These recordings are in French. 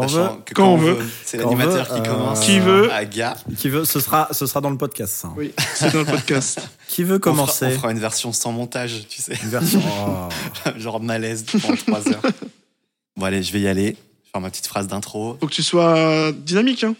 Quand on veut. Sachant que Quand on veut. C'est l'animateur veut, qui euh, commence. Qui veut. À gars. Qui veut, ce sera, ce sera dans le podcast. ça. Oui, c'est dans le podcast. Qui veut On fera, commencer on fera une version sans montage, tu sais. Une version. Oh. Genre malaise pendant 3 heures. Bon, allez, je vais y aller. Faire ma petite phrase d'intro. Faut que tu sois dynamique. Hein.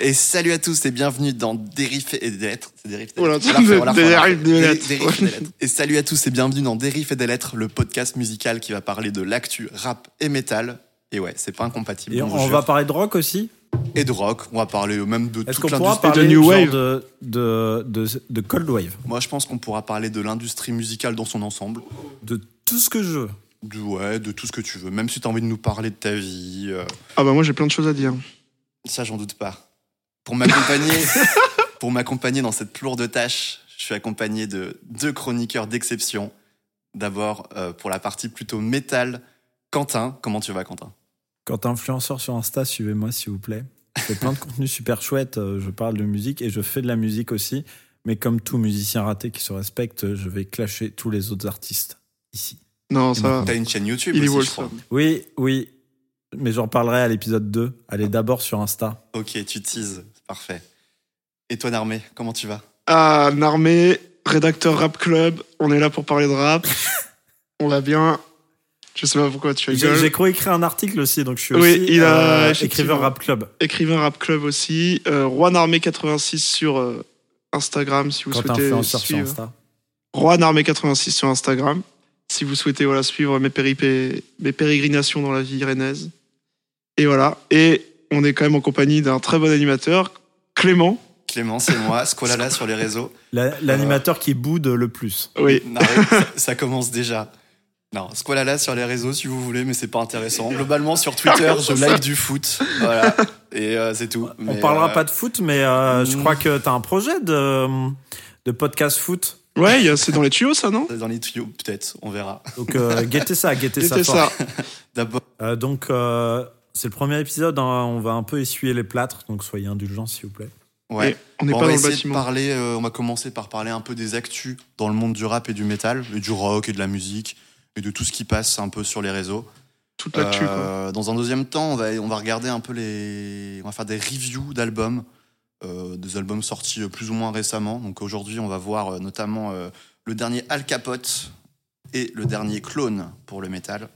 Et salut à tous et bienvenue dans Dérife et des lettres. C'est Dérife et des Voilà, lettres. Dérive des lettres. Et des lettres. Et salut à tous et bienvenue dans Dérife et des lettres, le podcast musical qui va parler de l'actu rap et métal. Et ouais, c'est pas incompatible. Et on va parler de rock aussi Et de rock. On va parler même de Est-ce toute l'industrie. de New Wave de, de, de, de Cold Wave Moi, je pense qu'on pourra parler de l'industrie musicale dans son ensemble. De tout ce que je veux De, ouais, de tout ce que tu veux. Même si tu as envie de nous parler de ta vie. euh, Ah bah moi j'ai plein de choses à dire. Ça, j'en doute pas. Pour m'accompagner, pour m'accompagner dans cette lourde tâche, je suis accompagné de deux chroniqueurs d'exception. D'abord, euh, pour la partie plutôt métal, Quentin. Comment tu vas, Quentin? Quand influenceur sur Insta, suivez-moi s'il vous plaît. Je fais plein de contenus super chouettes. euh, Je parle de musique et je fais de la musique aussi. Mais comme tout musicien raté qui se respecte, je vais clasher tous les autres artistes ici. Non, ça. T'as une chaîne YouTube Il aussi, je crois. Wolfson. Oui, oui. Mais j'en parlerai à l'épisode 2. Allez d'abord sur Insta. Ok, tu teases. Parfait. Et toi, Narmé, comment tu vas? Ah, Narmé, rédacteur Rap Club. On est là pour parler de rap. On va bien. Je sais pas pourquoi tu rigoles. j'ai co-écrit un article aussi, donc je suis Oui, aussi il a- euh, écrivain rap club. Écrivain Rap Club aussi. Euh, Juan Armé 86 sur euh, Instagram si vous Quand souhaitez suivre. Insta. Juan Armé 86 sur Instagram. Si vous souhaitez voilà, suivre mes, péripé- mes pérégrinations dans la vie irénaise. Et voilà. Et on est quand même en compagnie d'un très bon animateur, Clément. Clément, c'est moi, Squalala sur les réseaux. La- L'animateur qui boude le plus. Oui. Non, ça, ça commence déjà. Non, Squalala sur les réseaux si vous voulez, mais c'est pas intéressant. Globalement, sur Twitter, je live du foot. Voilà. Et euh, c'est tout. On Mais, parlera euh, pas de foot, mais euh, je mm. crois que tu as un projet de, de podcast foot. Ouais, c'est dans les tuyaux ça, non? Dans les tuyaux, peut-être, on verra. Donc euh, guettez ça, guettez ça. C'était fort. ça. D'abord, Euh, donc euh, c'est le premier épisode, hein, on va un peu essuyer les plâtres, donc soyez indulgents s'il vous plaît. ouais. Et on Bon, pas on va dans le essayer de parler, euh, on va commencer par parler un peu des actus dans le monde du rap et du métal, et du rock et de la musique, et de tout ce qui passe un peu sur les réseaux. Toute l'actu. Euh, dans un deuxième temps, on va, on va regarder un peu les. On va faire des reviews d'albums, euh, des albums sortis euh, plus ou moins récemment. Donc aujourd'hui, on va voir notamment euh, le dernier Al Capote et le dernier Clone pour le métal.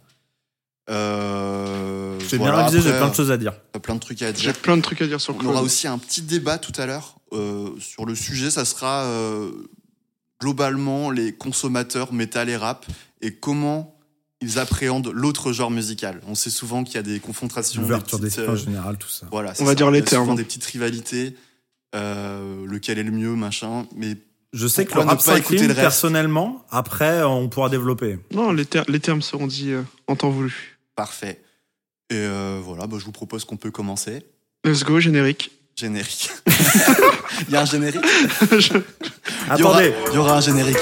Euh, J'ai voilà, bien révisé, j'ai plein de choses à dire. euh, plein de trucs à J'ai dire. plein de trucs à dire sur On aura aussi un petit débat tout à l'heure euh, sur le sujet. Ça sera euh, globalement les consommateurs métal et rap et comment ils appréhendent l'autre genre musical. On sait souvent qu'il y a des confrontations. des L'ouverture d'esprit en général, tout ça. voilà, On va ça. dire les termes. Des petites rivalités. euh, lequel est le mieux, machin. Mais Je sais que le rap pas écouter s'incline le personnellement, après on pourra développer. Non, les, ter- les termes seront dits euh, en temps voulu. Parfait. Et euh, voilà, bah, je vous propose qu'on peut commencer. Let's go, générique. Générique. Il y a un générique? Attendez, il y aura un générique.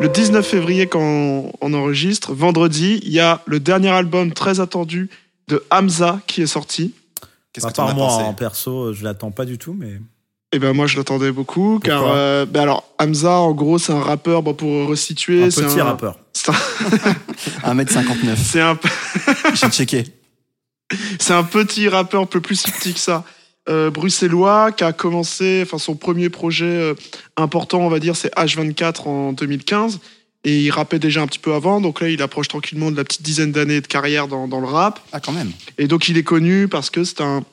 Le 19 février quand on, on enregistre. Vendredi, il y a le dernier album très attendu de Hamza qui est sorti. Qu'est-ce à que as moi pensé en perso, je l'attends pas du tout, mais Et ben moi je l'attendais beaucoup car euh, ben alors Hamza en gros c'est un rappeur bon, pour resituer un c'est petit un, rappeur. c'est un- 1m59. c'est un, J'ai checké. c'est un petit rappeur un peu plus petit que ça. Euh, bruxellois qui a commencé, enfin son premier projet euh, important, on va dire, c'est H24 en 2015. Et il rappait déjà un petit peu avant, donc là il approche tranquillement de la petite dizaine d'années de carrière dans, dans le rap. Ah, quand même. Et donc il est connu parce que c'est un,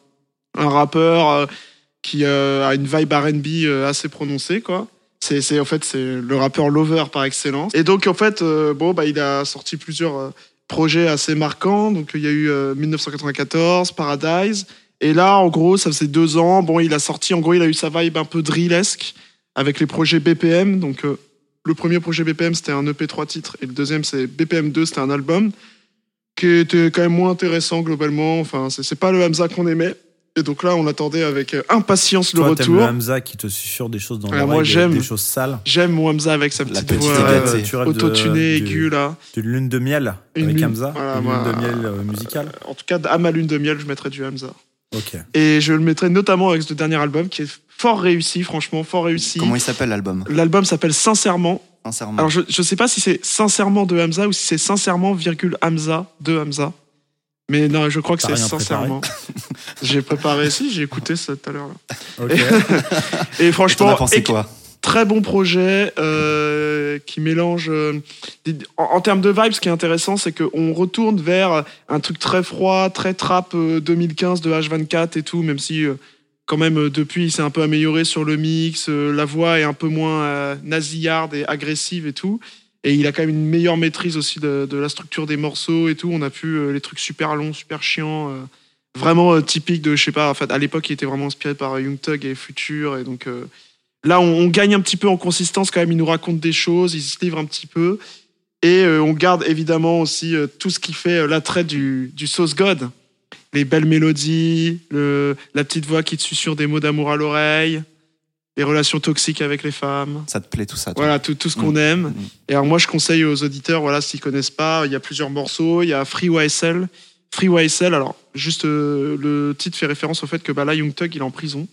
un rappeur euh, qui euh, a une vibe R&B assez prononcée, quoi. C'est, c'est en fait c'est le rappeur Lover par excellence. Et donc en fait, bon bah il a sorti plusieurs projets assez marquants. Donc il y a eu euh, 1994, Paradise. Et là, en gros, ça faisait deux ans. Bon, il a sorti, en gros, il a eu sa vibe un peu drillesque avec les projets BPM. Donc euh, le premier projet BPM c'était un EP 3 titres et le deuxième c'est BPM 2, c'était un album qui était quand même moins intéressant globalement. Enfin, c'est, pas le Hamza qu'on aimait. Et donc là, on attendait avec euh, impatience le Toi, retour. le Hamza qui te susurre des choses dans Ah, moi, des- j'aime. des choses sales. J'aime mon Hamza avec sa petite, petite voix euh, tu auto-tunée, aiguë là. D'une lune de miel Une avec lune- Hamza. voilà, une lune de miel euh, musicale. En tout cas, à ma lune de miel, je mettrais du Hamza. Et je le mettrais notamment avec ce dernier album qui est fort réussi, franchement, fort réussi. Comment il s'appelle l'album L'album s'appelle Sincèrement. Sincèrement. Alors, je, je sais pas si c'est sincèrement de Hamza ou si c'est sincèrement, virgule Hamza, de Hamza. Mais non, je crois que c'est sincèrement. j'ai préparé, si, j'ai écouté ça tout à l'heure. là. Ok. Et Et franchement, as pensé et- quoi très bon projet euh, qui mélange. euh, en, termes de vibe, ce qui est intéressant, c'est qu'on retourne vers un truc très froid, très trap euh, 2015 de H24 et tout, même si euh, quand même euh, depuis il s'est un peu amélioré sur le mix, euh, la voix est un peu moins euh, nasillarde et agressive et tout. Et il a quand même une meilleure maîtrise aussi de, la structure des morceaux et tout. On a pu euh, les trucs super longs, super chiants. euh, vraiment euh, typique de, je sais pas, en fait, à l'époque, il était vraiment inspiré par euh, Young Thug et Future. Et donc, euh, là, on, on gagne un petit peu en consistance quand même. Il nous raconte des choses, il se livre un petit peu. Et euh, on garde évidemment aussi euh, tout ce qui fait euh, l'attrait du, du Sauce God. Les belles mélodies, le, la petite voix qui te susurre des mots d'amour à l'oreille, les relations toxiques avec les femmes. Ça te plaît tout ça toi Voilà, tout, tout ce qu'on Mm. aime. Mm. Et alors moi, je conseille aux auditeurs, voilà, s'ils connaissent pas, il y a plusieurs morceaux. Il y a Free YSL. Free YSL, alors juste euh, le titre fait référence au fait que bah, là, Young Thug, il est en prison.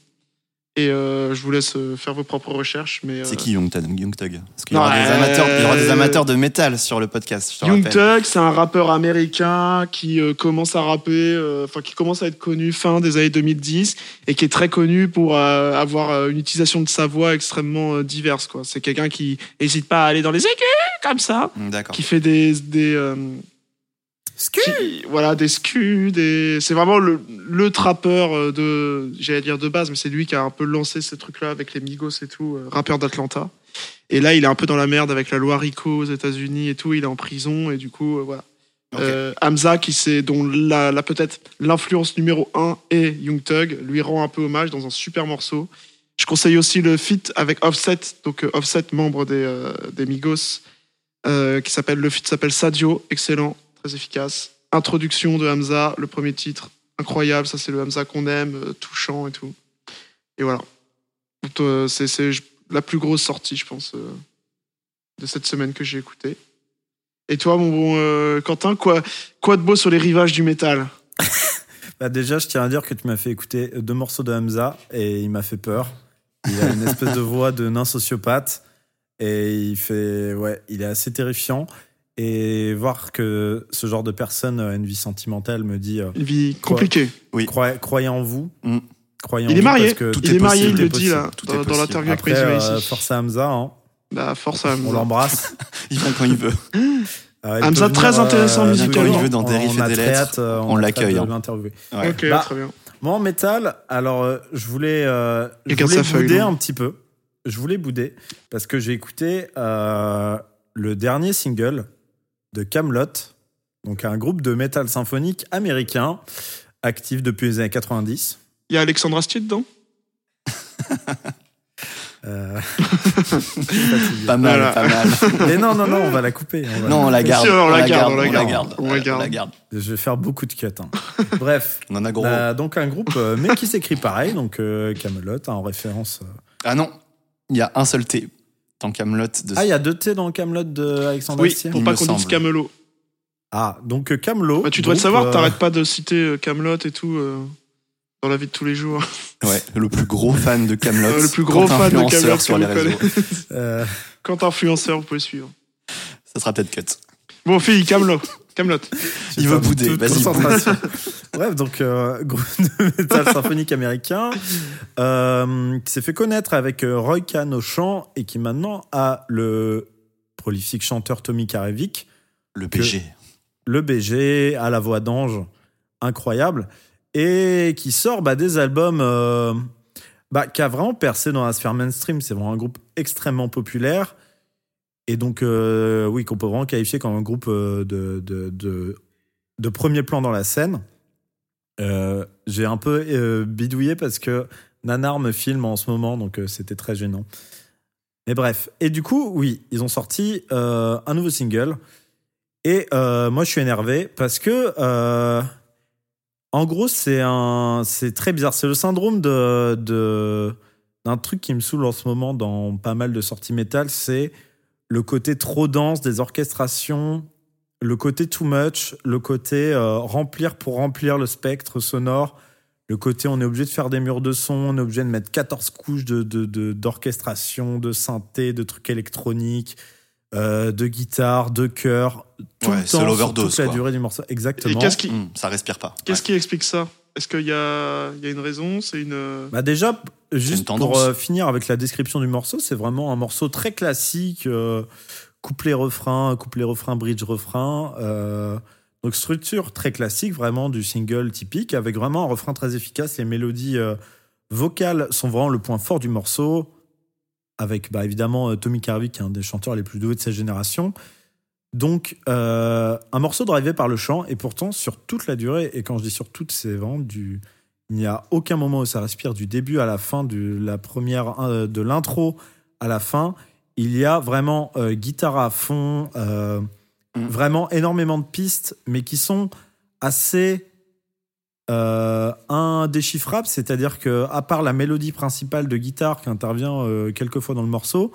Et euh, je vous laisse euh, faire vos propres recherches. Mais, euh, C'est qui Young Thug, Young Thug Parce qu'il y, aura des euh, amateurs- il y aura des amateurs de métal sur le podcast, je te Young. Thug, c'est un rappeur américain qui euh, commence à rapper, euh, enfin qui commence à être connu fin des années 2010 et qui est très connu pour euh, avoir euh, une utilisation de sa voix extrêmement euh, diverse. Quoi. C'est quelqu'un qui n'hésite pas à aller dans les aigus comme ça, D'accord. qui fait des, des qui- voilà, des scus, des... c'est vraiment le, le trappeur euh, de, j'allais dire de base, mais c'est lui qui a un peu lancé ces trucs-là avec les Migos et tout, euh, rappeur d'Atlanta. Et là, il est un peu dans la merde avec la loi RICO aux États-Unis et tout. Il est en prison et du coup, euh, voilà. Euh, Hamza, qui c'est dont la, la- peut-être l'influence numéro un est Young Thug, lui rend un peu hommage dans un super morceau. Je conseille aussi le feat avec Offset, donc Offset, membre des, euh, des Migos, euh, qui s'appelle le feat s'appelle Sadio, excellent, efficace. Introduction de Hamza, le premier titre, incroyable, ça c'est le Hamza qu'on aime, euh, touchant et tout. Et voilà. Euh, c'est la plus grosse sortie, je pense, euh, de cette semaine que j'ai écoutée. Et toi, mon bon Quentin, quoi, quoi de beau sur les rivages du métal? Bah déjà, je tiens à dire que tu m'as fait écouter deux morceaux de Hamza et il m'a fait peur. Il a une espèce de voix de nain sociopathe et il fait, ouais, il est assez terrifiant. Et voir que ce genre de personne a une vie sentimentale me dit, euh, Une vie compliquée. Oui. croyez, croyez en vous. Mm. Croyez en Il est vous marié. parce que Tout Il est est marié, possible, il le dit là, tout dans, dans l'interview Après, euh, Race. force à Hamza, hein. Bah, force à on Hamza. l'embrasse. Il vient quand il veut. Euh, il Hamza, très intéressant nous musicalement. Il veut dans On- on et a des très lettres. hâte, euh, On a l'accueille, hein. Ouais. Ok, Bah, très bien. Moi, en métal, alors euh, je voulais, euh, je voulais bouder un petit peu. Je voulais bouder parce que j'ai écouté euh, le dernier single de Camelot, donc un groupe de métal symphonique américain actif depuis les années 90. Il y a Alexandre Astier dedans? Euh. Pas mal, Voilà. pas mal. Mais non, non, non, on va la couper. on va Non, on la garde. On la on garde. On la garde. On la garde. Je vais faire beaucoup de cuts. hein. Bref, On en a gros. bah, donc un groupe, euh, mais qui s'écrit pareil, donc euh, Camelot, hein, en référence. euh. Ah non, il y a un seul T dans Camelot. De... Ah, il y a deux T dans Camelot de Alexandre Oui, Astier pour Il pas qu'on dise. Camelot. Ah, donc euh, Camelot. Bah, tu dois le savoir, euh, t'arrêtes pas de citer euh, Camelot et tout euh, dans la vie de tous les jours. Ouais, le plus gros fan de Camelot. Euh, le plus gros fan de Camelot sur les réseaux. Quand influenceur, vous pouvez suivre. Ça sera peut-être cut. Bon, fille, Camelot. Camelot. Il veut bouder, vas-y. Bref, donc euh, groupe de métal symphonique américain euh, qui s'est fait connaître avec euh, Roy Khan au chant et qui maintenant a le prolifique chanteur Tommy Karevic, Le BG. le BG à la voix d'ange incroyable et qui sort bah, des albums euh, bah, qui a vraiment percé dans la sphère mainstream. C'est vraiment un groupe extrêmement populaire. Et donc, euh, oui, qu'on peut vraiment qualifier comme un groupe euh, de, de, de, premier plan dans la scène. Euh, J'ai un peu bidouillé parce que Nanar me filme en ce moment, donc c'était très gênant. Mais bref. Et du coup, oui, ils ont sorti un nouveau single. Et moi, je suis énervé parce que, en gros, c'est très bizarre. C'est le syndrome de, d'un truc qui me saoule en ce moment dans pas mal de sorties métal. C'est le côté trop dense des orchestrations, le côté too much, le côté euh, remplir pour remplir le spectre sonore, le côté on est obligé de faire des murs de son, on est obligé de mettre 14 couches de, de, de- d'orchestration, de synthé, de trucs électroniques, euh, de guitare, de chœur, tout Ouais, le temps, sur toute la quoi. durée du morceau. Exactement. Et qu'est-ce qui, Hum, ça respire pas. qu'est-ce qui explique ça? Est-ce qu'il y a, il y a une raison C'est une. Bah déjà, une juste pour euh, finir avec la description du morceau, c'est vraiment un morceau très classique, euh, couplet-refrain, couplet-refrain, bridge-refrain. euh, donc structure très classique, vraiment du single typique, avec vraiment un refrain très efficace. Les mélodies euh, vocales sont vraiment le point fort du morceau, avec bah, évidemment Tommy Carvey, qui est un des chanteurs les plus doués de sa génération. Donc, euh, un morceau drivé par le chant, et pourtant, sur toute la durée, et quand je dis sur toute, c'est vraiment du, il n'y a aucun moment où ça respire du début à la fin, de la première, euh, de l'intro à la fin. Il y a vraiment euh, guitare à fond, Mm. vraiment énormément de pistes, mais qui sont assez indéchiffrables. C'est-à-dire que, à part la mélodie principale de guitare qui intervient quelques fois dans le morceau,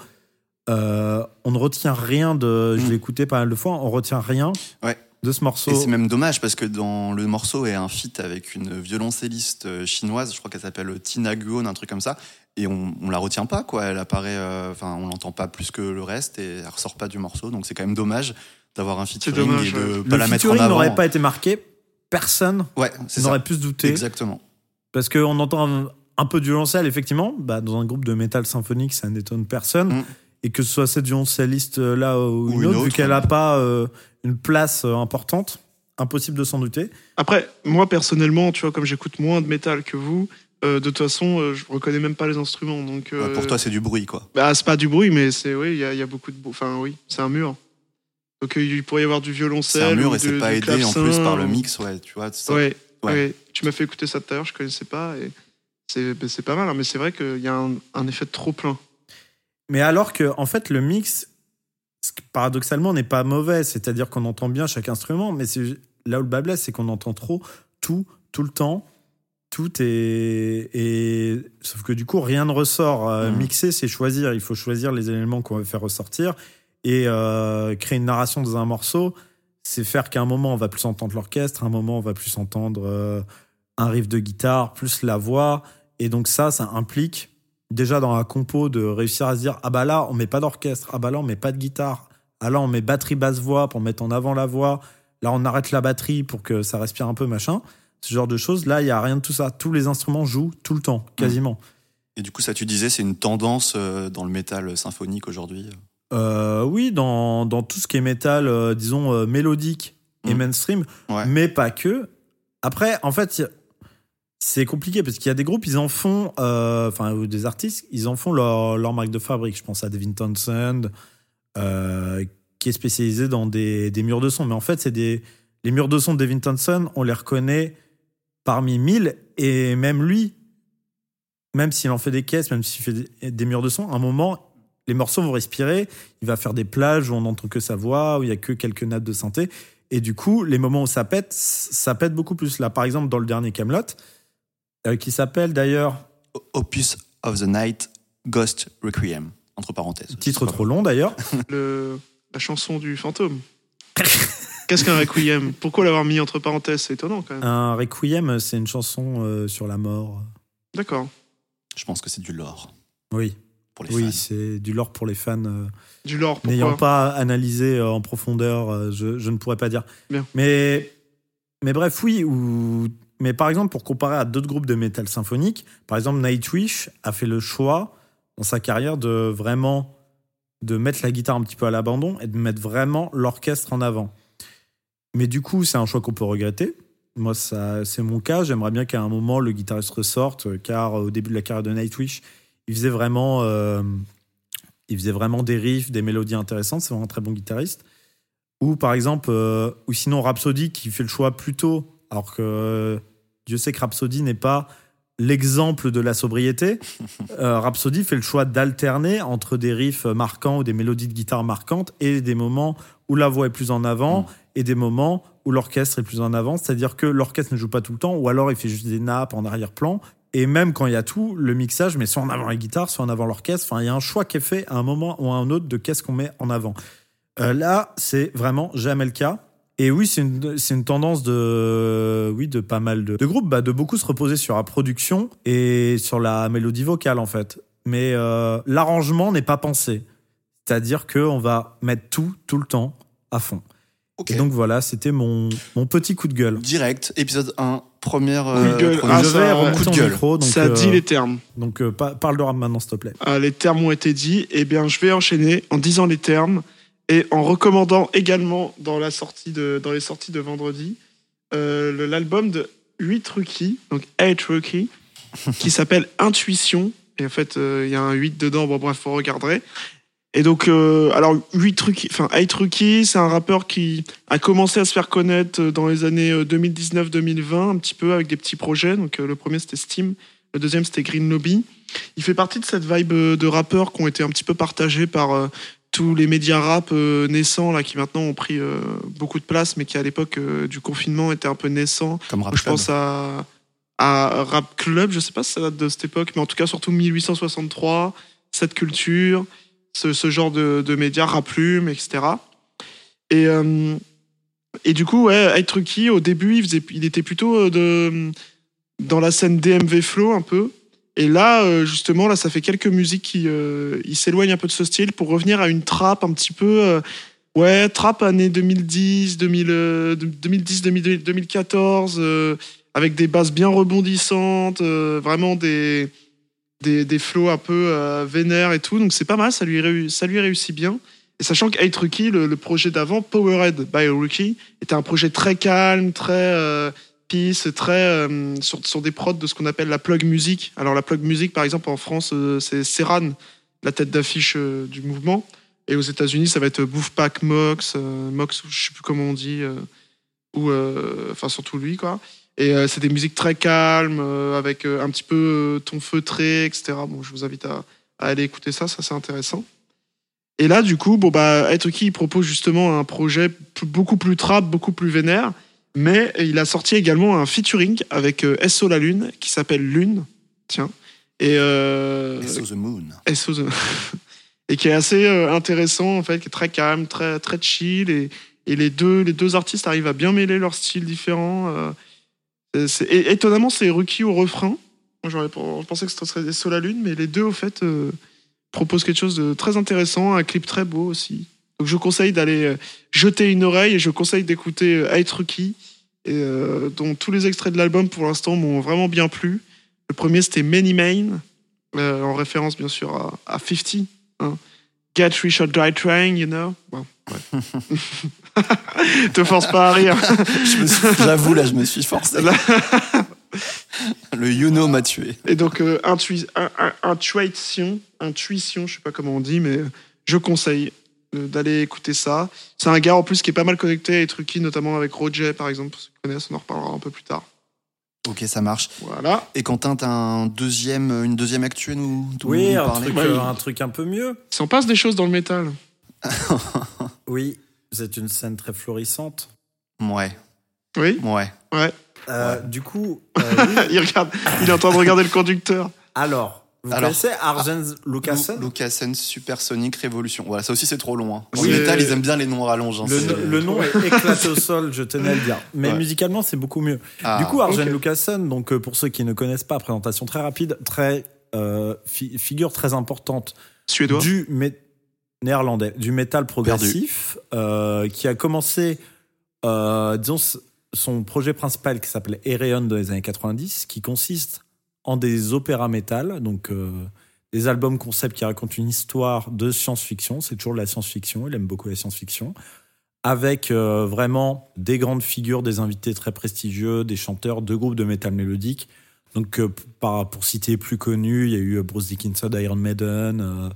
euh, on ne retient rien de. Je l'ai écouté pas mal de fois. On retient rien Ouais. de ce morceau. Et c'est même dommage parce que dans le morceau est un feat avec une violoncelliste euh, chinoise, je crois qu'elle s'appelle Tina Guon, un truc comme ça, et on, on la retient pas quoi. Elle apparaît, euh, enfin on l'entend pas plus que le reste et elle ressort pas du morceau, donc c'est quand même dommage d'avoir un featuring dommage, et de ouais. pas le la mettre en featuring avant. n'aurait pas été marqué. Personne Ouais, n'aurait pu se douter. Exactement. Parce qu'on entend un, un peu de violoncelle, effectivement. Bah, dans un groupe de métal symphonique, ça n'étonne personne. Mm. Et que ce soit cette violoncelliste-là ou, Ou une une autre, vu qu'elle n'a pas euh, une place euh, importante, impossible de s'en douter. Après, moi personnellement, tu vois, comme j'écoute moins de métal que vous, euh, de toute façon, euh, je reconnais même pas les instruments. Donc, Ouais, euh, pour toi, c'est du bruit quoi. bah, c'est pas du bruit, mais c'est oui, il y, a- il y a beaucoup de. Enfin, oui, c'est un mur. Donc, euh, il pourrait y avoir du violoncelle. C'est un mur ou et c'est pas du aidé en plus par le mix, ouais, tu vois. ça- Ouais, Ouais. ouais. Tu m'as fait écouter ça tout à l'heure, je connaissais pas. Et c'est bah, c'est pas mal, hein, mais c'est vrai qu'il y a un, un effet de trop plein. Mais alors que, en fait, le mix, paradoxalement, n'est pas mauvais. C'est-à-dire qu'on entend bien chaque instrument, mais c'est là où le bas blesse, c'est qu'on entend trop tout, tout le temps. Tout est, et sauf que du coup rien ne ressort. Euh, Mhm. Mixer, c'est choisir. Il faut choisir les éléments qu'on veut faire ressortir et euh, créer une narration dans un morceau. C'est faire qu'à un moment on va plus entendre l'orchestre, à un moment on va plus entendre euh, un riff de guitare, plus la voix. Et donc ça, ça implique déjà dans la compo de réussir à se dire ah bah là on met pas d'orchestre, ah bah là on met pas de guitare, ah là on met batterie basse voix pour mettre en avant la voix, là on arrête la batterie pour que ça respire un peu machin. Ce genre de choses, là il y a rien de tout ça. Tous les instruments jouent tout le temps, quasiment. Et du coup, ça, tu disais, c'est une tendance euh, dans le métal symphonique aujourd'hui. Euh, oui, dans, dans tout ce qui est métal, euh, disons euh, mélodique et Mm. mainstream, Ouais. mais pas que. Après, en fait, c'est compliqué parce qu'il y a des groupes, ils en font, euh, enfin, ou des artistes, ils en font leur, marque de fabrique. Je pense à Devin Townsend, euh, qui est spécialisé dans des, murs de son. Mais en fait, c'est les murs de son de Devin Townsend, on les reconnaît parmi mille, et même lui, même s'il en fait des caisses, même s'il fait des, murs de son, à un moment, les morceaux vont respirer. Il va faire des plages où on n'entend que sa voix, où il y a que quelques nattes de synthé. Et du coup, les moments où ça pète, ça pète beaucoup plus. Là, par exemple, dans le dernier Camelot, euh, qui s'appelle d'ailleurs, Opus of the Night, Ghost Requiem, entre parenthèses. titre trop long d'ailleurs, Le, la chanson du fantôme. Qu'est-ce qu'un requiem? Pourquoi l'avoir mis entre parenthèses? C'est étonnant quand même. un requiem, c'est une chanson euh, sur la mort. D'accord. Je pense que c'est du lore Oui, pour les oui, c'est du lore pour les fans. euh, Du lore, N'ayant pas analysé euh, en profondeur, euh, je, je ne pourrais pas dire. Bien. Mais, mais bref, oui. Ou, mais par exemple, pour comparer à d'autres groupes de métal symphonique, par exemple, Nightwish a fait le choix dans sa carrière de vraiment de mettre la guitare un petit peu à l'abandon et de mettre vraiment l'orchestre en avant. Mais du coup, c'est un choix qu'on peut regretter. Moi, ça, c'est mon cas. J'aimerais bien qu'à un moment, le guitariste ressorte, euh, car au début de la carrière de Nightwish, il faisait vraiment, euh, il faisait vraiment des riffs, des mélodies intéressantes. C'est vraiment un très bon guitariste. Ou par exemple, euh, ou sinon Rhapsody qui fait le choix plus tôt, alors que euh, Dieu sait que Rhapsody n'est pas l'exemple de la sobriété. Euh, Rhapsody fait le choix d'alterner entre des riffs marquants ou des mélodies de guitare marquantes et des moments où la voix est plus en avant Mm. et des moments où l'orchestre est plus en avant. C'est-à-dire que l'orchestre ne joue pas tout le temps ou alors il fait juste des nappes en arrière-plan. Et même quand il y a tout, le mixage met soit en avant la guitare, soit en avant l'orchestre. Enfin, il y a un choix qui est fait à un moment ou à un autre de qu'est-ce qu'on met en avant. Euh, là, c'est vraiment jamais le cas. Et oui, c'est une, c'est une tendance de, oui, de pas mal de, de groupes, bah, de beaucoup se reposer sur la production et sur la mélodie vocale, en fait. Mais euh, l'arrangement n'est pas pensé. C'est-à-dire qu'on va mettre tout, tout le temps, à fond. Et donc voilà, c'était mon, mon petit coup de gueule. Direct, épisode 1, première. Coup de gueule. première- Ah, je ça, vais euh, remonter coup de gueule. micro. Donc, ça euh, dit les termes. donc euh, pa- parle de rap maintenant, s'il te plaît. Ah, les termes ont été dits. Eh bien, je vais enchaîner en disant les termes et en recommandant également dans, la sortie de, dans les sorties de vendredi euh, l'album de 8 Rookie, donc 8 Rookie, qui s'appelle Intuition. Et en fait, euh, il y a un 8 dedans. Bon, bref, vous regarderez. Et donc, euh, alors, 8 Rookie, enfin, 8 Rookie, c'est un rappeur qui a commencé à se faire connaître dans les années euh, 2019-2020, un petit peu avec des petits projets. Donc, le premier, c'était Steam. Le deuxième, c'était Green Lobby. Il fait partie de cette vibe de rappeurs qui ont été un petit peu partagés par tous les médias rap euh, naissants, là, qui maintenant ont pris euh, beaucoup de place, mais qui à l'époque euh, du confinement étaient un peu naissants. Comme rap je club. pense à, à Rap Club, je sais pas si ça date de cette époque, mais en tout cas, surtout 1863, cette culture, ce, ce genre de, de médias, Rap Plume, etc. Et, et du coup, ouais, Trucky, au début, il, faisait, il était plutôt de, dans la scène DMV Flow un peu. Et là, euh, justement, là, ça fait quelques musiques qui euh, il s'éloigne un peu de ce style pour revenir à une trappe un petit peu. euh, ouais, trappe année 2010, 2000, euh, 2010, 2000, 2014, euh, avec des basses bien rebondissantes, euh, vraiment des, des, des flows un peu vénères et tout. Donc c'est pas mal, ça lui, ça lui réussit bien. Et sachant que Hate Rookie, le, le projet d'avant, Powerhead by Rookie, était un projet très calme, très euh, peace, très euh, sur, sur des prods de ce qu'on appelle la plug music. Alors la plug music, par exemple, en France, euh, c'est Serran, la tête d'affiche euh, du mouvement. Et aux États-Unis, ça va être Wolfpack Mox, Mox, je sais plus comment on dit, ou enfin surtout lui quoi. Et c'est des musiques très calmes, avec un petit peu ton feutré, etc. Bon, je vous invite à, aller écouter ça, ça c'est intéressant. Et là, du coup, bon bah, Etoki, propose justement un projet beaucoup plus trap, beaucoup plus vénère, mais il a sorti également un featuring avec euh, SO La Lune, qui s'appelle Lune, tiens. Et euh, SO the Moon. SO The- et qui est assez euh, intéressant en fait, qui est très calme, très très chill et, et les deux les deux artistes arrivent à bien mêler leurs styles différents. c'est- et étonnamment, c'est Ruki au refrain. J'aurais pen- je pensais que ce serait SO la lune, mais les deux au fait euh, proposent quelque chose de très intéressant, un clip très beau aussi. Donc je conseille d'aller euh, jeter une oreille et je conseille d'écouter euh, Hate Ruki, et, euh, dont tous les extraits de l'album pour l'instant m'ont vraiment bien plu. Le premier c'était Many Main, euh, en référence bien sûr à, à 50. hein. Get rich or die trying, you know. Bon, ouais. Te force pas à rire. J'avoue, là, je me suis forcé. Le you know m'a tué. Et donc, euh, intui- un- un- intuition, intuition, je sais pas comment on dit, mais je conseille euh, d'aller écouter ça. C'est un gars en plus qui est pas mal connecté à Trucky, notamment avec Roger, par exemple, pour ceux qui connaissent, on en reparlera un peu plus tard. Ok, ça marche. Voilà. Et Quentin, t'as un deuxième, une deuxième actu à nous, nous Oui, un parler truc, Ouais. euh, un truc un peu mieux. Il s'en passe des choses dans le métal. Oui, c'est une scène très florissante. Ouais, Oui. ouais. Euh, Du coup, euh, oui. il, regarde, il est en train de regarder le conducteur. alors, vous Alors, connaissez Arjens Lucassen Lu- Lucassen Supersonic Révolution. Voilà, ça aussi c'est trop long. hein. En Oui. métal, ils aiment bien les noms rallonges. hein, le, nom est éclaté au sol, je tenais à le dire. Mais Ouais. musicalement, c'est beaucoup mieux. Ah, du coup, Arjen ok. Lucassen, donc euh, pour ceux qui ne connaissent pas, présentation très rapide, très euh, fi- figure très importante Suédois. du mé- néerlandais, du métal progressif, euh, qui a commencé, euh, disons, son projet principal qui s'appelait Ereon dans les années 90, qui consiste en des opéras métal, donc euh, des albums concept qui racontent une histoire de science-fiction. C'est toujours de la science-fiction. Il aime beaucoup la science-fiction. avec euh, vraiment des grandes figures, des invités très prestigieux, des chanteurs, deux groupes de métal mélodique. Donc, euh, par, pour citer les plus connus, il y a eu Bruce Dickinson d'Iron Maiden, euh,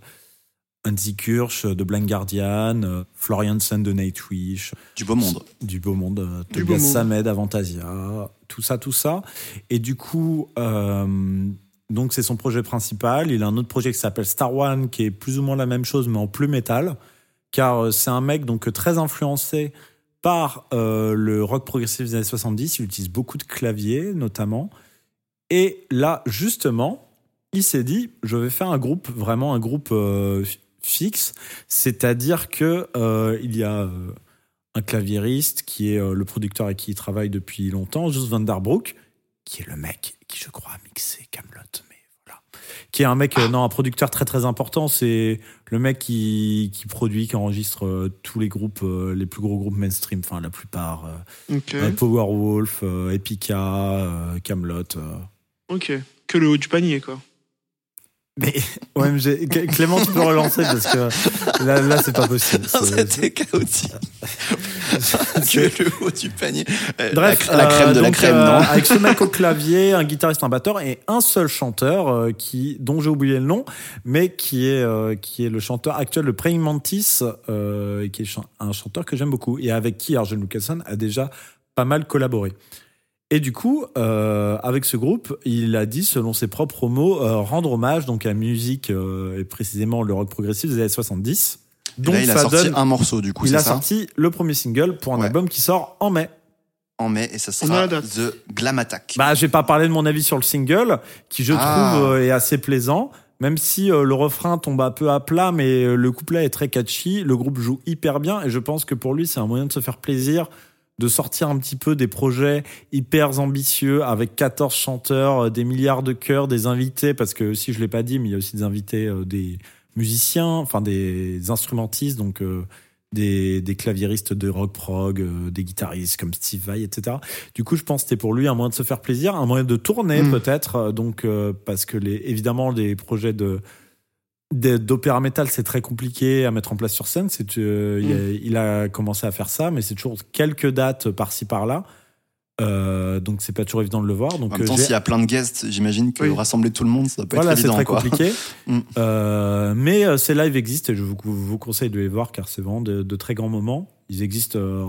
Hansi Kirsch de Blind Guardian, euh, Florian Sen de Nightwish, Du beau monde. du beau monde, euh, Du Tobias beau monde. Samed Avantasia, tout ça, tout ça. Et du coup, euh, donc c'est son projet principal. Il a un autre projet qui s'appelle Star One, qui est plus ou moins la même chose, mais en plus métal, car euh, c'est un mec donc très influencé par euh, le rock progressif des années 70. Il utilise beaucoup de claviers, notamment. Et là, justement, il s'est dit, je vais faire un groupe, vraiment un groupe fixe, c'est-à-dire que il y a un claviériste qui est euh, le producteur avec qui il travaille depuis longtemps, Jos van der Broek, qui est le mec qui, je crois, a mixé Camelot, mais voilà, qui est un mec, euh, non, un producteur très très important. C'est le mec qui, qui produit, qui enregistre euh, tous les groupes, les plus gros groupes mainstream, enfin la plupart, Powerwolf, Epica, Camelot. Ok. Que le haut du panier, quoi. Mais OMG, Clé- Clément, tu peux relancer parce que là, là c'est pas possible. C'était chaotique. c'est- que le haut du panier. Euh, Bref, la, la crème euh, de la donc, crème, euh, non Avec ce mec au clavier, un guitariste, un batteur et un seul chanteur euh, qui, dont j'ai oublié le nom, mais qui est euh, qui est le chanteur actuel de Praying Mantis, euh, qui est un chanteur que j'aime beaucoup et avec qui Arjen Lucassen a déjà pas mal collaboré. Et du coup, euh, avec ce groupe, il a dit, selon ses propres mots, euh, rendre hommage donc à la musique euh, et précisément le rock progressif des années 70. Et Donc là, il a ça sorti donne, un morceau, du coup, il a ça sorti le premier single pour un Ouais. album qui sort en mai. En mai, et ça a sera. The Glam Attack. Bah, j'ai pas parlé de mon avis sur le single, qui je Ah. trouve euh, est assez plaisant. Même si euh, le refrain tombe un peu à plat, mais euh, le couplet est très catchy, le groupe joue hyper bien et je pense que pour lui c'est un moyen de se faire plaisir, de sortir un petit peu des projets hyper ambitieux avec 14 chanteurs, euh, des milliards de chœurs, des invités, parce que si je l'ai pas dit, mais il y a aussi des invités, euh, des musiciens, enfin des instrumentistes, donc euh, des, des claviéristes de rock prog, euh, des guitaristes comme Steve Vai, etc. Du coup, je pense que c'était pour lui un moyen de se faire plaisir, un moyen de tourner Mm. peut-être, donc parce que les, évidemment les projets de- d'opéra métal c'est très compliqué à mettre en place sur scène. C'est euh, il, a, il a commencé à faire ça, mais c'est toujours quelques dates par-ci par-là. Euh, donc c'est pas toujours évident de le voir. Donc En même euh, temps, s'il y a plein de guests, j'imagine que Oui. rassembler tout le monde, ça peut voilà, être c'est évident. très quoi. compliqué. Mm. Euh, mais euh, ces lives existent et je vous, vous conseille de les voir car c'est vraiment de, de très grands moments. Ils existent euh,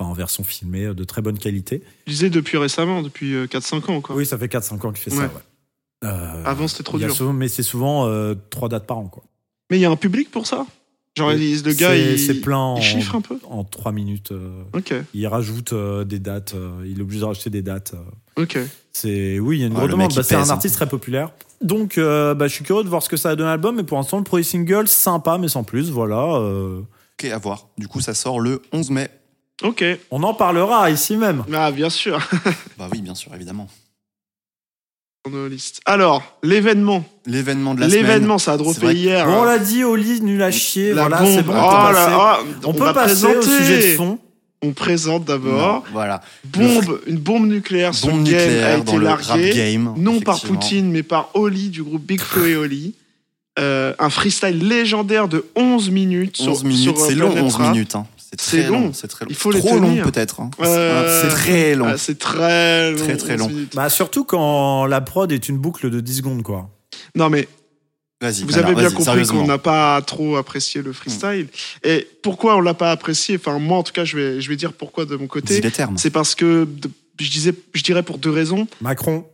en, version filmée, de très bonne qualité. Je disais depuis récemment, depuis euh, 4-5 ans, quoi. Oui, ça fait 4-5 ans qu'il fait ça. Ouais. Euh, Avant, c'était trop dur. souvent- mais c'est souvent euh, trois dates par an. Quoi. Mais il y a un public pour ça? Genre, le gars, C'est- il, c'est plein en, il chiffre un peu? en 3 minutes. euh, Ok, il rajoute euh, des dates. euh, il est obligé de rajouter des dates. euh. ok. C'est oui, il y a une Ah, grosse demande. Bah, c'est un hein. artiste très populaire. Donc, euh, bah, je suis curieux de voir ce que ça a donné l'album. Mais pour l'instant, le premier single, sympa, mais sans plus. Voilà. euh, Ok, à voir. Du coup, ça sort le 11 mai. Ok. on en parlera ici même. Ah, bien sûr. Bah oui, bien sûr, évidemment. Alors, l'événement. L'événement de la semaine. L'événement, ça a droppé hier. Bon, on l'a dit, Oli, nul à chier. La voilà, bombe. c'est bon. Oh on peut là, passer, ah, on peut passer au présenter. sujet de fond. On présente d'abord. Non, Voilà. Bombe, une bombe nucléaire sur Bombe le game a nucléaire été larguée. game. Non par. Poutine, mais par Oli du groupe Big Flo et Oli. Euh, un freestyle légendaire de 11 minutes. sur- 11 minutes, sur, euh, c'est long, Planète 11 Rap. minutes. hein. C'est très long. long. C'est très long. Il faut les Trop long tenir. peut-être. hein. Euh, C'est très long. Ah, c'est très long. Très, très 11 long. Bah, surtout quand la prod est une boucle de 10 secondes, quoi. Non, mais Vas-y. vous alors, avez bien compris qu'on n'a pas trop apprécié le freestyle. Et pourquoi on l'a pas apprécié? Enfin, moi, en tout cas, je vais, je vais dire pourquoi de mon côté. Dis les termes. C'est parce que de- je disais, je dirais pour deux raisons. Macron,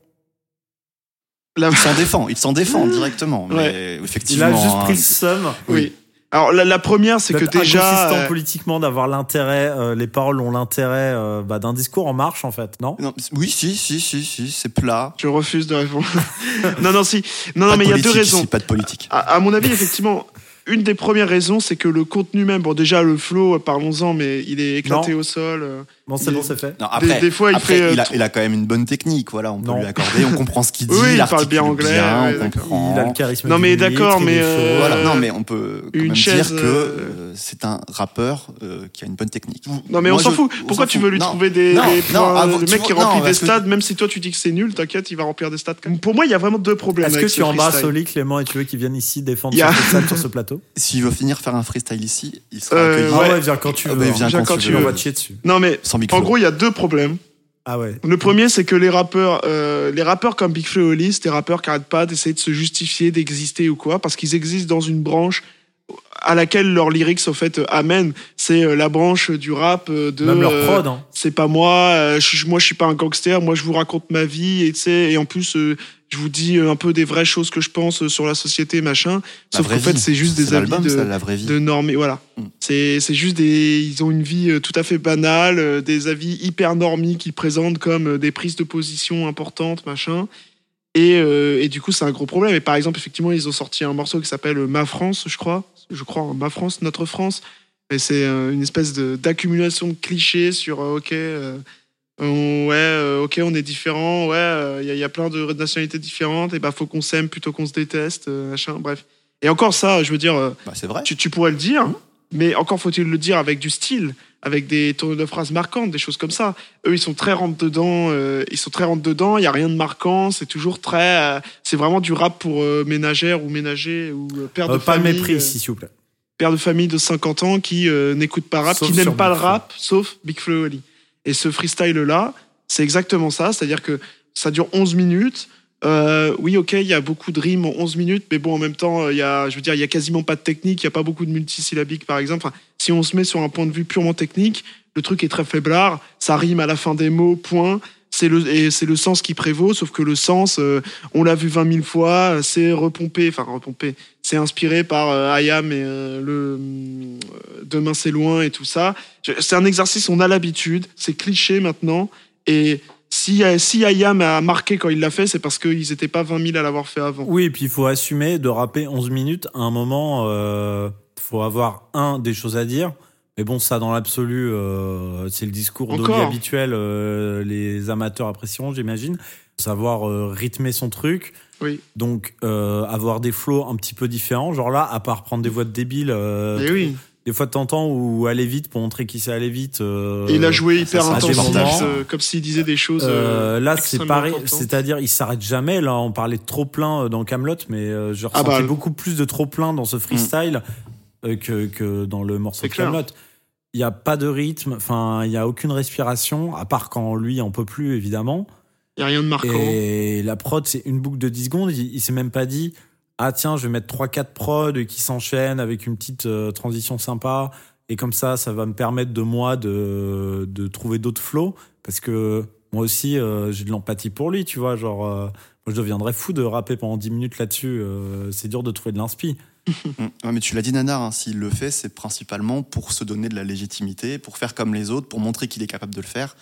La- Il s'en défend. Il s'en défend directement. Mais Ouais. il effectivement. a juste hein, pris le seum. oui. Alors la, la première, c'est que déjà, euh, politiquement, d'avoir l'intérêt, euh, les paroles ont l'intérêt euh, bah, d'un discours en marche, en fait, non? Non, oui, si, si, si, si, c'est plat. je refuse de répondre. non, non, si, non, non, mais il y a deux raisons. ici, pas de politique. À, à mon avis, effectivement, une des premières raisons, c'est que le contenu même, bon, déjà le flow, euh, parlons-en, mais il est éclaté au sol. Bon, c'est bon, est- c'est fait. Non, après, des fois, il après, fait, euh, il, a, tout- il a quand même une bonne technique, voilà, on peut Non. lui accorder, on comprend ce qu'il dit, Oui, il parle bien anglais, bien, ouais, on d'accord. comprend. Il a le charisme. Non, mais d'accord, mais, euh, Voilà, non, mais on peut quand une même chaise, dire que euh, c'est un rappeur euh, qui a une bonne technique. Non mais Moi, on s'en fout. Pourquoi tu veux lui Non. trouver des, Non, des non, points Le mec vois- qui remplit non, des que- stades, même si toi tu dis que c'est nul, t'inquiète, il va remplir des stades. Pour moi, il y a vraiment deux problèmes. Est-ce que tu embrasses. Oli, Clément, et tu veux qu'il vienne ici défendre sur ce plateau S'il veut finir faire un freestyle ici, il sera accueilli Ouais. Ah ouais, viens quand tu Ah veux. viens quand, tu veux. On va dessus. Non mais Sans Big en gros, il y a deux problèmes. Ah ouais. Le premier, c'est que les rappeurs, euh, les rappeurs comme Big Flo et Oli, c'est des rappeurs qui arrêtent pas d'essayer de se justifier, d'exister ou quoi, parce qu'ils existent dans une branche à laquelle leurs lyrics, au fait, euh, amènent. C'est euh, la branche du rap euh, de. Même leur euh, prod. Hein. c'est pas moi, euh, je, suis- moi je suis pas un gangster, moi je vous raconte ma vie et tu sais et en plus euh, je vous dis euh, un peu des vraies choses que je pense sur la société machin. La Sauf vraie qu'en fait vie. c'est juste des avis l'album, de, ça, la vraie vie. de normés, voilà. Mm. C'est c'est juste des ils ont une vie euh, tout à fait banale, euh, des avis hyper normis qu'ils présentent comme des prises de position importantes machin. Et, euh, et du coup, c'est un gros problème. Et par exemple, effectivement, ils ont sorti un morceau qui s'appelle Ma France, je crois. Je crois, hein, Ma France, Notre France. Et c'est euh, une espèce d'accumulation de, clichés sur, euh, ok, euh, on- ouais, euh, ok, on est différents, ouais, il y, a- y a plein de nationalités différentes, et bah, faut qu'on s'aime plutôt qu'on se déteste, euh, machin, bref. Et encore ça, je veux dire, euh, Bah, c'est vrai. tu, tu pourrais le dire, mais encore faut-il le dire avec du style, avec des tours de phrases marquantes, des choses comme ça. Eux, ils sont très rentre dedans, euh, ils sont très rentre dedans. Il y a rien de marquant, c'est toujours très, euh, c'est vraiment du rap pour euh, ménagère ou ménager ou euh, père de pas famille, mépris euh, ici, s'il vous plaît. père de famille de 50 ans qui n'écoute pas rap, Sauf qui n'aime pas le rap, sauf Big Flo et Oli. Et ce freestyle là, c'est exactement ça, c'est-à-dire que ça dure 11 minutes. Euh, oui, ok, il y a beaucoup de rimes en 11 minutes, mais bon, en même temps, euh, il y a, je veux dire, il y a quasiment pas de technique, il y a pas beaucoup de multisyllabiques, par exemple. Si on se met sur un point de vue purement technique, le truc est très faiblard, ça rime à la fin des mots, point. C'est le, et c'est le sens qui prévaut, sauf que le sens, euh, on l'a vu 20 000 fois, c'est repompé, enfin repompé, c'est inspiré par euh, et le Demain c'est loin et tout ça. C'est un exercice, on a l'habitude, c'est cliché maintenant, et si, si Ayam a marqué quand il l'a fait, c'est parce qu'ils n'étaient pas 20 000 à l'avoir fait avant. Oui, et puis il faut assumer de rapper 11 minutes. À un moment, euh, faut avoir un des choses à dire. Mais bon, ça, dans l'absolu, euh, c'est le discours habituel. euh, les amateurs apprécieront, j'imagine. Savoir euh, rythmer son truc. Oui. Donc, euh, avoir des flows un petit peu différents. Genre là, à part prendre des voix de débiles, euh, Et oui. Des fois de temps en temps, ou aller vite pour montrer qui sait aller vite. euh, Et il a joué hyper moments. euh, comme s'il disait des choses. Euh, euh, là, c'est pareil, c'est-à-dire il s'arrête jamais. Là, on parlait de trop plein euh, dans Camelot, mais je Ah ressentais bah, beaucoup plus de trop plein dans ce freestyle euh, que, que dans le morceau de. Camelot. Il y a pas de rythme, enfin, il y a aucune respiration, à part quand lui en peut plus, évidemment. Il n'y a rien de marquant. Et la prod, c'est une boucle de 10 secondes. Il, il s'est même pas dit, ah tiens, je vais mettre 3-4 prods qui s'enchaînent avec une petite euh, transition sympa. Et comme ça, ça va me permettre de moi de, de trouver d'autres flows. Parce que moi aussi, euh, j'ai de l'empathie pour lui, tu vois. Genre, euh, moi, je deviendrais fou de rapper pendant 10 minutes là-dessus. Euh, c'est dur de trouver de l'inspi. Ouais, mais tu l'as dit, Nanar, hein, s'il le fait, c'est principalement pour se donner de la légitimité, pour faire comme les autres, pour montrer qu'il est capable de le faire.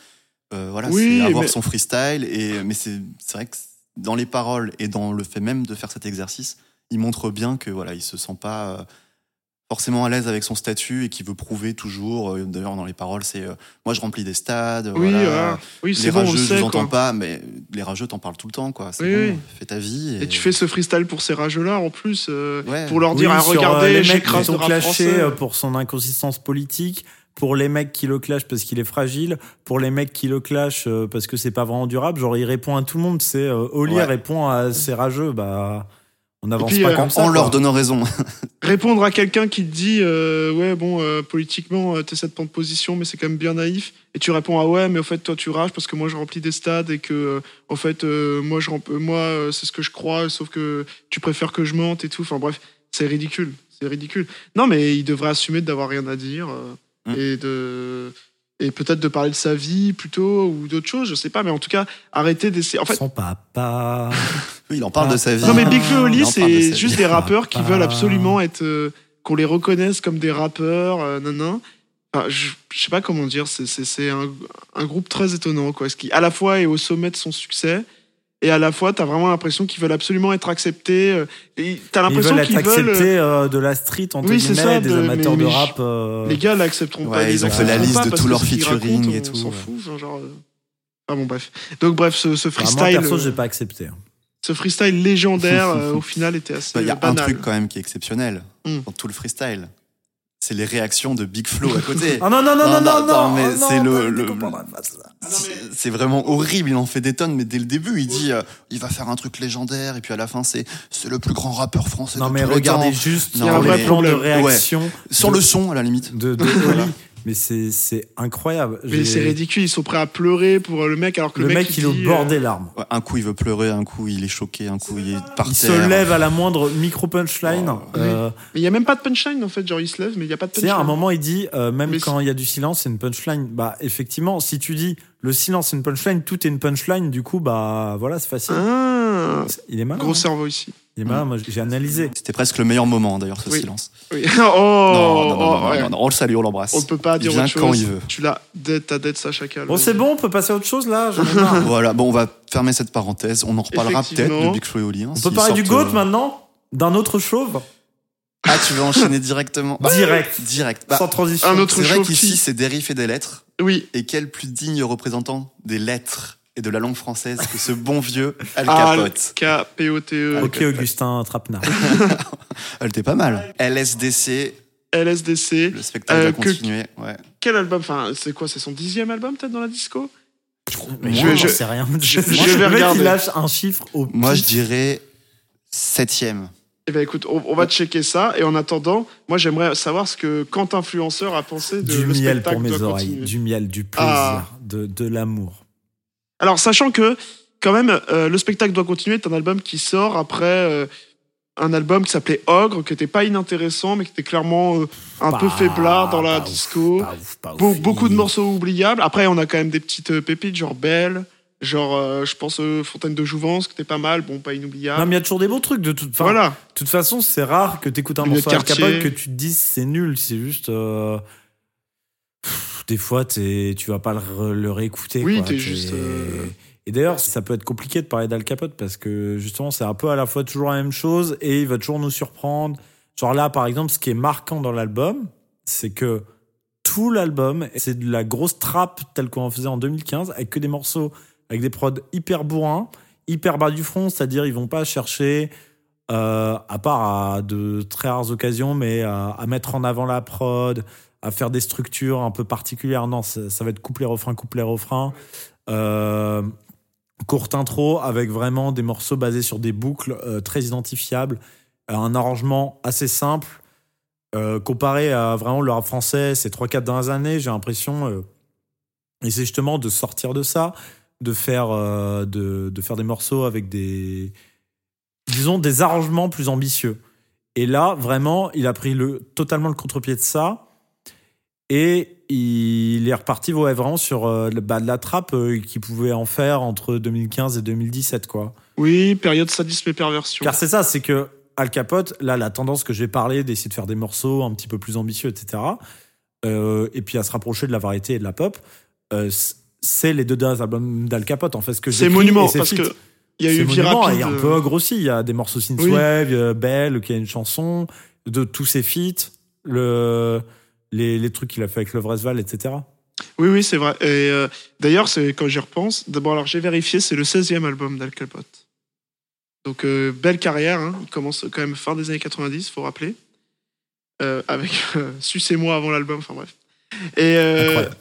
Euh, voilà, Oui, c'est avoir mais- son freestyle. Et, mais c'est c'est vrai que dans les paroles et dans le fait même de faire cet exercice, il montre bien que voilà, il se sent pas euh, forcément à l'aise avec son statut et qu'il veut prouver toujours. euh, D'ailleurs, dans les paroles, c'est euh, moi je remplis des stades. oui, voilà. voilà. oui Les c'est bon, on le rageux, je vous entends pas, mais les rageux t'en parlent tout le temps, quoi. C'est Oui, bon, oui. fais ta vie. Et tu fais ce freestyle pour ces rageux-là, en plus, euh, Ouais. pour leur dire, Oui, ah, sur, euh, regardez, les mecs qui j'écrase sont le rap clashés français. pour son inconsistance politique, pour les mecs qui le clashent parce qu'il est fragile, pour les mecs qui le clashent euh, parce que c'est pas vraiment durable. Genre, il répond à tout le monde. C'est euh, Oli Ouais. répond à ces rageux. Bah, on n'avance puis, pas euh, comme ça. en leur donnant raison. Répondre à quelqu'un qui te dit, euh, ouais, bon, euh, politiquement, euh, t'essaies de prendre position, mais c'est quand même bien naïf. Et tu réponds, ah ouais, mais au fait, toi, tu rages parce que moi, je remplis des stades et que, euh, en fait, euh, moi, je moi euh, c'est ce que je crois, sauf que tu préfères que je mente et tout. Enfin, bref, c'est ridicule. C'est ridicule. Non, mais il devrait assumer d'avoir rien à dire Mm. et de. Et peut-être de parler de sa vie plutôt ou d'autres choses, je sais pas, mais en tout cas, arrêter d'essayer. En fait, Son papa. Oui, il en parle de sa vie. non mais Big Flo et Oli, de c'est juste vie. des rappeurs qui veulent absolument être, euh, qu'on les reconnaisse comme des rappeurs, euh, nanan. Enfin, je, je sais pas comment dire, c'est- c'est c'est un, un groupe très étonnant, quoi, ce qui à la fois est au sommet de son succès et à la fois, t'as vraiment l'impression qu'ils veulent absolument être acceptés. euh, et T'as Ils l'impression veulent qu'ils être veulent. acceptés euh, de la street, entre Oui, c'est guillemets, ça, des de- amateurs mais- de rap. euh, Les gars l'accepteront Ouais, pas. ils ont fait la liste de tous leurs featuring racontent, et on tout, s'en ouais. fout. genre, euh, Ah bon, bref. Donc, bref, ce, ce bah, moi, freestyle, perso, euh, j'ai pas accepté. hein. ce freestyle légendaire, euh, au final, était assez Bah, Il y a banal. un truc quand même qui est exceptionnel Hmm. dans tout le freestyle. C'est les réactions de Big Flo à côté. Ah non, non, non, Non, non, non, non, non, mais oh non, c'est le- le-. C'est- C'est vraiment horrible, il en fait des tonnes, mais dès le début, il dit euh, il va faire un truc légendaire, et puis à la fin, c'est c'est le plus grand rappeur français Non, de mais tous les regardez temps. juste Non, sur mais- le plan de Ouais. réaction Sur de- le son, à la limite. de, de Oli. Mais c'est c'est incroyable. Mais c'est ridicule, ils sont prêts à pleurer pour le mec alors que Le le, mec, il est au bord euh, des larmes. Ouais, un coup, il veut pleurer, un coup, il est choqué, un coup, il est par Il terre. se lève à la moindre micro-punchline. Oh, Euh, Mais il y a même pas de punchline en fait, genre il se lève, mais il y a pas de punchline. à un moment, il dit, euh, même Mais quand il y a du silence, c'est une punchline. Bah, effectivement, si tu dis le silence, c'est une punchline, tout est une punchline, du coup, bah, voilà, c'est facile. Ah, Il est malin. gros hein. cerveau ici. Il est malin, moi, j'ai analysé. C'était presque le meilleur moment, d'ailleurs, ce Oui. silence. Oui. oh, non, non, non, oh, non, ouais. non, non, on le salue, on l'embrasse. On ne peut pas Il dire vient autre chose. quand il veut. Tu l'as dead, ta dead Sacha Cal. Bon, c'est bon, on peut passer à autre chose, là. Voilà, bon, on va fermer cette parenthèse. On en reparlera peut-être de Big Flo et Oli. hein, On peut parler du GOAT euh, maintenant D'un autre chauve Ah, tu veux enchaîner directement Bah, Direct. Direct. Bah, Sans transition. un autre c'est vrai chauve qu'ici, qui- c'est des riffs et des lettres. Oui. Et quel plus digne représentant des lettres et de la langue française que ce bon vieux Al Al Capote. K-P-O-T-E. Ok, Augustin Trapenard. Elle était pas mal. LSDC, LSDC. le spectacle Euh, a que- continué. Ouais. Quel album Enfin, c'est quoi C'est son dixième album peut-être dans la disco? Mais Je- moi, je- sais rien. je- Moi, je vais regarder. il lâche un chiffre au Moi, je pif. dirais septième. Eh ben écoute, on, on va checker ça. Et en attendant, moi j'aimerais savoir ce que Quentin Influenceur a pensé de Du le miel spectacle pour mes oreilles. continuer. Du miel, du plaisir, Ah. de, de l'amour. Alors, sachant que, quand même, euh, le spectacle doit continuer est un album qui sort après euh, un album qui s'appelait Ogre, qui était pas inintéressant, mais qui était clairement euh, un peu faiblard dans la ouf, disco. pas ouf, pas ouf. Be- beaucoup de morceaux oubliables. Après, on a quand même des petites pépites, genre Belle, genre, je pense, Fontaine de Jouvence, qui était pas mal, bon, pas inoubliable. Non, mais il y a toujours des beaux trucs. De toute, enfin, voilà. de toute façon, c'est rare que tu écoutes un morceau à. Capote que tu te dises c'est nul. C'est juste. Des fois, tu vas pas le, réécouter. Oui, quoi. t'es juste, euh, Et d'ailleurs, ça peut être compliqué de parler d'Al Capote parce que justement, c'est un peu à la fois toujours la même chose et il va toujours nous surprendre. Genre là, par exemple, ce qui est marquant dans l'album, c'est que tout l'album, c'est de la grosse trappe telle qu'on en faisait en 2015, avec que des morceaux, avec des prods hyper bourrins, hyper bas du front, c'est-à-dire ils vont pas chercher, euh, à part à de très rares occasions, mais à, à mettre en avant la prod, à faire des structures un peu particulières. Non, ça, va être couplet-refrain, couplet-refrain. Euh, courte intro avec vraiment des morceaux basés sur des boucles euh, très identifiables, Euh, un arrangement assez simple. Euh, comparé à vraiment le rap français ces 3-4 dernières années, j'ai l'impression, et c'est justement de sortir de ça, de faire, de, de faire des morceaux avec des, disons, des arrangements plus ambitieux. Et là, vraiment, il a pris le, totalement le contre-pied de ça. Et il est reparti ouais, vraiment sur euh, le bas de la trappe euh, qu'il pouvait en faire entre 2015 et 2017. Quoi. Oui, période sadisme et perversion. Car c'est ça, c'est que Al Capote, là, la tendance que j'ai parlé d'essayer de faire des morceaux un petit peu plus ambitieux, etc., euh, et puis à se rapprocher de la variété et de la pop, euh, c'est les deux derniers albums d'Al Capote, en fait. ce que C'est monument, parce feat. que il y a eu monument, et un peu ogre aussi. Il y a des morceaux synthwave, a Belle qui a une chanson, de tous ses feats, le, les, les trucs qu'il a fait avec le Vresval, etc. Oui, oui, c'est vrai. Et euh, d'ailleurs, c'est quand j'y repense. D'abord, alors j'ai vérifié, c'est le 16e album d'Al. Donc, euh, belle carrière. hein. Il commence quand même fin des années 90, faut rappeler. Euh, avec euh, Sucez-moi avant l'album, enfin bref. Et, Incroyable.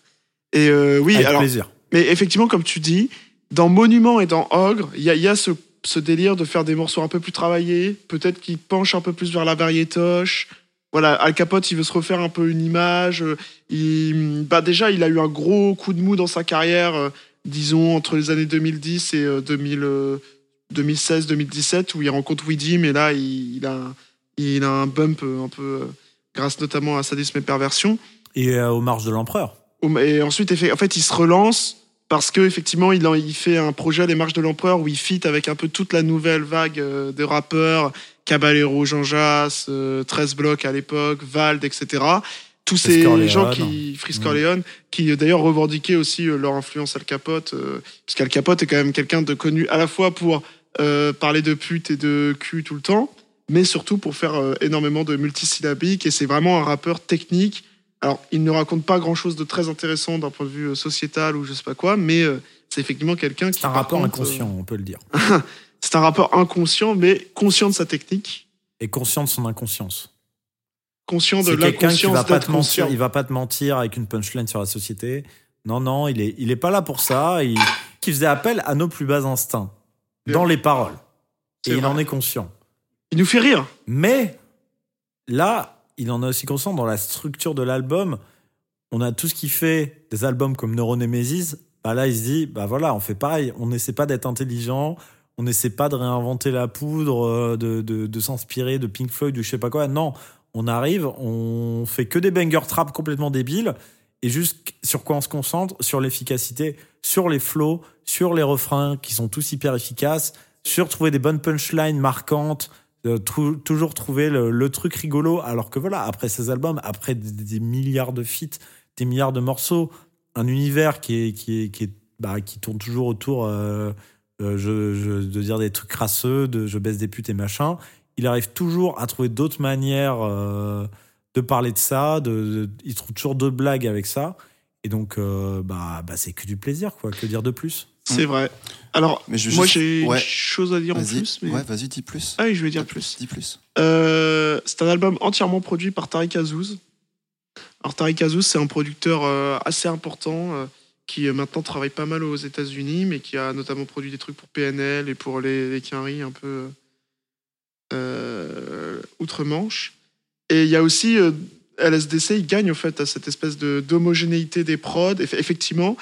et oui, avec alors, plaisir. mais effectivement, comme tu dis, dans Monument et dans Ogre, il y a, il y a ce, ce délire de faire des morceaux un peu plus travaillés, peut-être qui penchent un peu plus vers la variétoche. Voilà, Al Capote, il veut se refaire un peu une image. euh, Il, bah déjà, il a eu un gros coup de mou dans sa carrière, euh, disons, entre les années 2010 et euh, 2000, euh, 2016-2017, où il rencontre Weedim, et là, il, il a, un- il a un bump un peu, grâce notamment à Sadisme et Perversion. Et aux marches de l'empereur. Et ensuite, en fait, il se relance parce que effectivement, il, il fait un projet Les Marches de l'Empereur où il fit avec un peu toute la nouvelle vague de rappeurs, Caballero, Jean Jass, euh, 13 blocs à l'époque, Vald, etc. tous ces Corleone. gens qui Mm. Corleone, qui euh, d'ailleurs revendiquaient aussi euh, leur influence Al Capote, euh, parce qu'Al Capote est quand même quelqu'un de connu à la fois pour euh, parler de pute et de cul tout le temps, mais surtout pour faire énormément de multisyllabiques, et c'est vraiment un rappeur technique. Alors, il ne raconte pas grand-chose de très intéressant d'un point de vue sociétal ou je sais pas quoi, mais c'est effectivement quelqu'un qui... C'est un rapport contre, inconscient, on peut le dire. c'est un rappeur inconscient, mais conscient de sa technique, Et conscient de son inconscience. conscient de l'inconscience va pas te mentir, conscient. il va pas te mentir avec une punchline sur la société. Non, non, il est, il est pas là pour ça. Il, qui faisait appel à nos plus bas instincts dans les paroles. Et il en est conscient. Il nous fait rire. Mais là, il en est aussi conscient dans la structure de l'album. On a tout ce qui fait des albums comme Neuronemesis. Bah là, il se dit, bah voilà, on fait pareil. On n'essaie pas d'être intelligent. On n'essaie pas de réinventer la poudre, euh, de, de, s'inspirer de Pink Floyd ou je sais pas quoi. Non, on arrive, on fait que des banger trap complètement débiles. Et juste sur quoi on se concentre Sur l'efficacité, sur les flows, sur les refrains qui sont tous hyper efficaces, sur trouver des bonnes punchlines marquantes, trou- toujours trouver le, truc rigolo. Alors que voilà, après ces albums, après des, milliards de feats, des milliards de morceaux, un univers qui bah, tourne toujours autour euh, euh, je, je- de dire des trucs crasseux, de je baisse des putes et machin. Il arrive toujours à trouver d'autres manières euh, de parler de ça. De, de- il trouve toujours d'autres blagues avec ça. Et donc, euh, bah, bah c'est que du plaisir, quoi. Que dire de plus? C'est vrai. Alors, Mais je veux moi j'ai ouais. une chose à dire en plus. Mais... ouais, vas-y, dis plus. Ah oui, je vais dire plus. Dis plus. Euh, c'est un album entièrement produit par Tariq Azouz. Alors Tariq Azouz, c'est un producteur euh, assez important euh, qui euh, maintenant travaille pas mal aux États-Unis, mais qui a notamment produit des trucs pour PNL et pour les, les Quinry un peu euh, outre-Manche. Et il y a aussi euh, LSDC, il gagne en fait à cette espèce de d'homogénéité des prods. Eff- effectivement,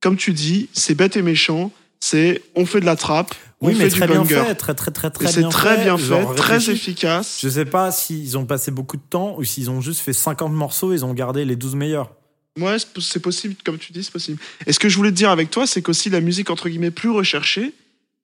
comme tu dis, c'est bête et méchant. C'est on fait de la trappe, on Oui, fait mais du très bien banger. fait, très très très très c'est bien très bien fait, genre très efficace. Je sais pas s'ils ont passé beaucoup de temps ou s'ils ont juste fait 50 morceaux et ils ont gardé les 12 meilleurs. Ouais, c'est possible, comme tu dis, c'est possible. Et ce que je voulais te dire avec toi, c'est qu'aussi la musique entre guillemets plus recherchée,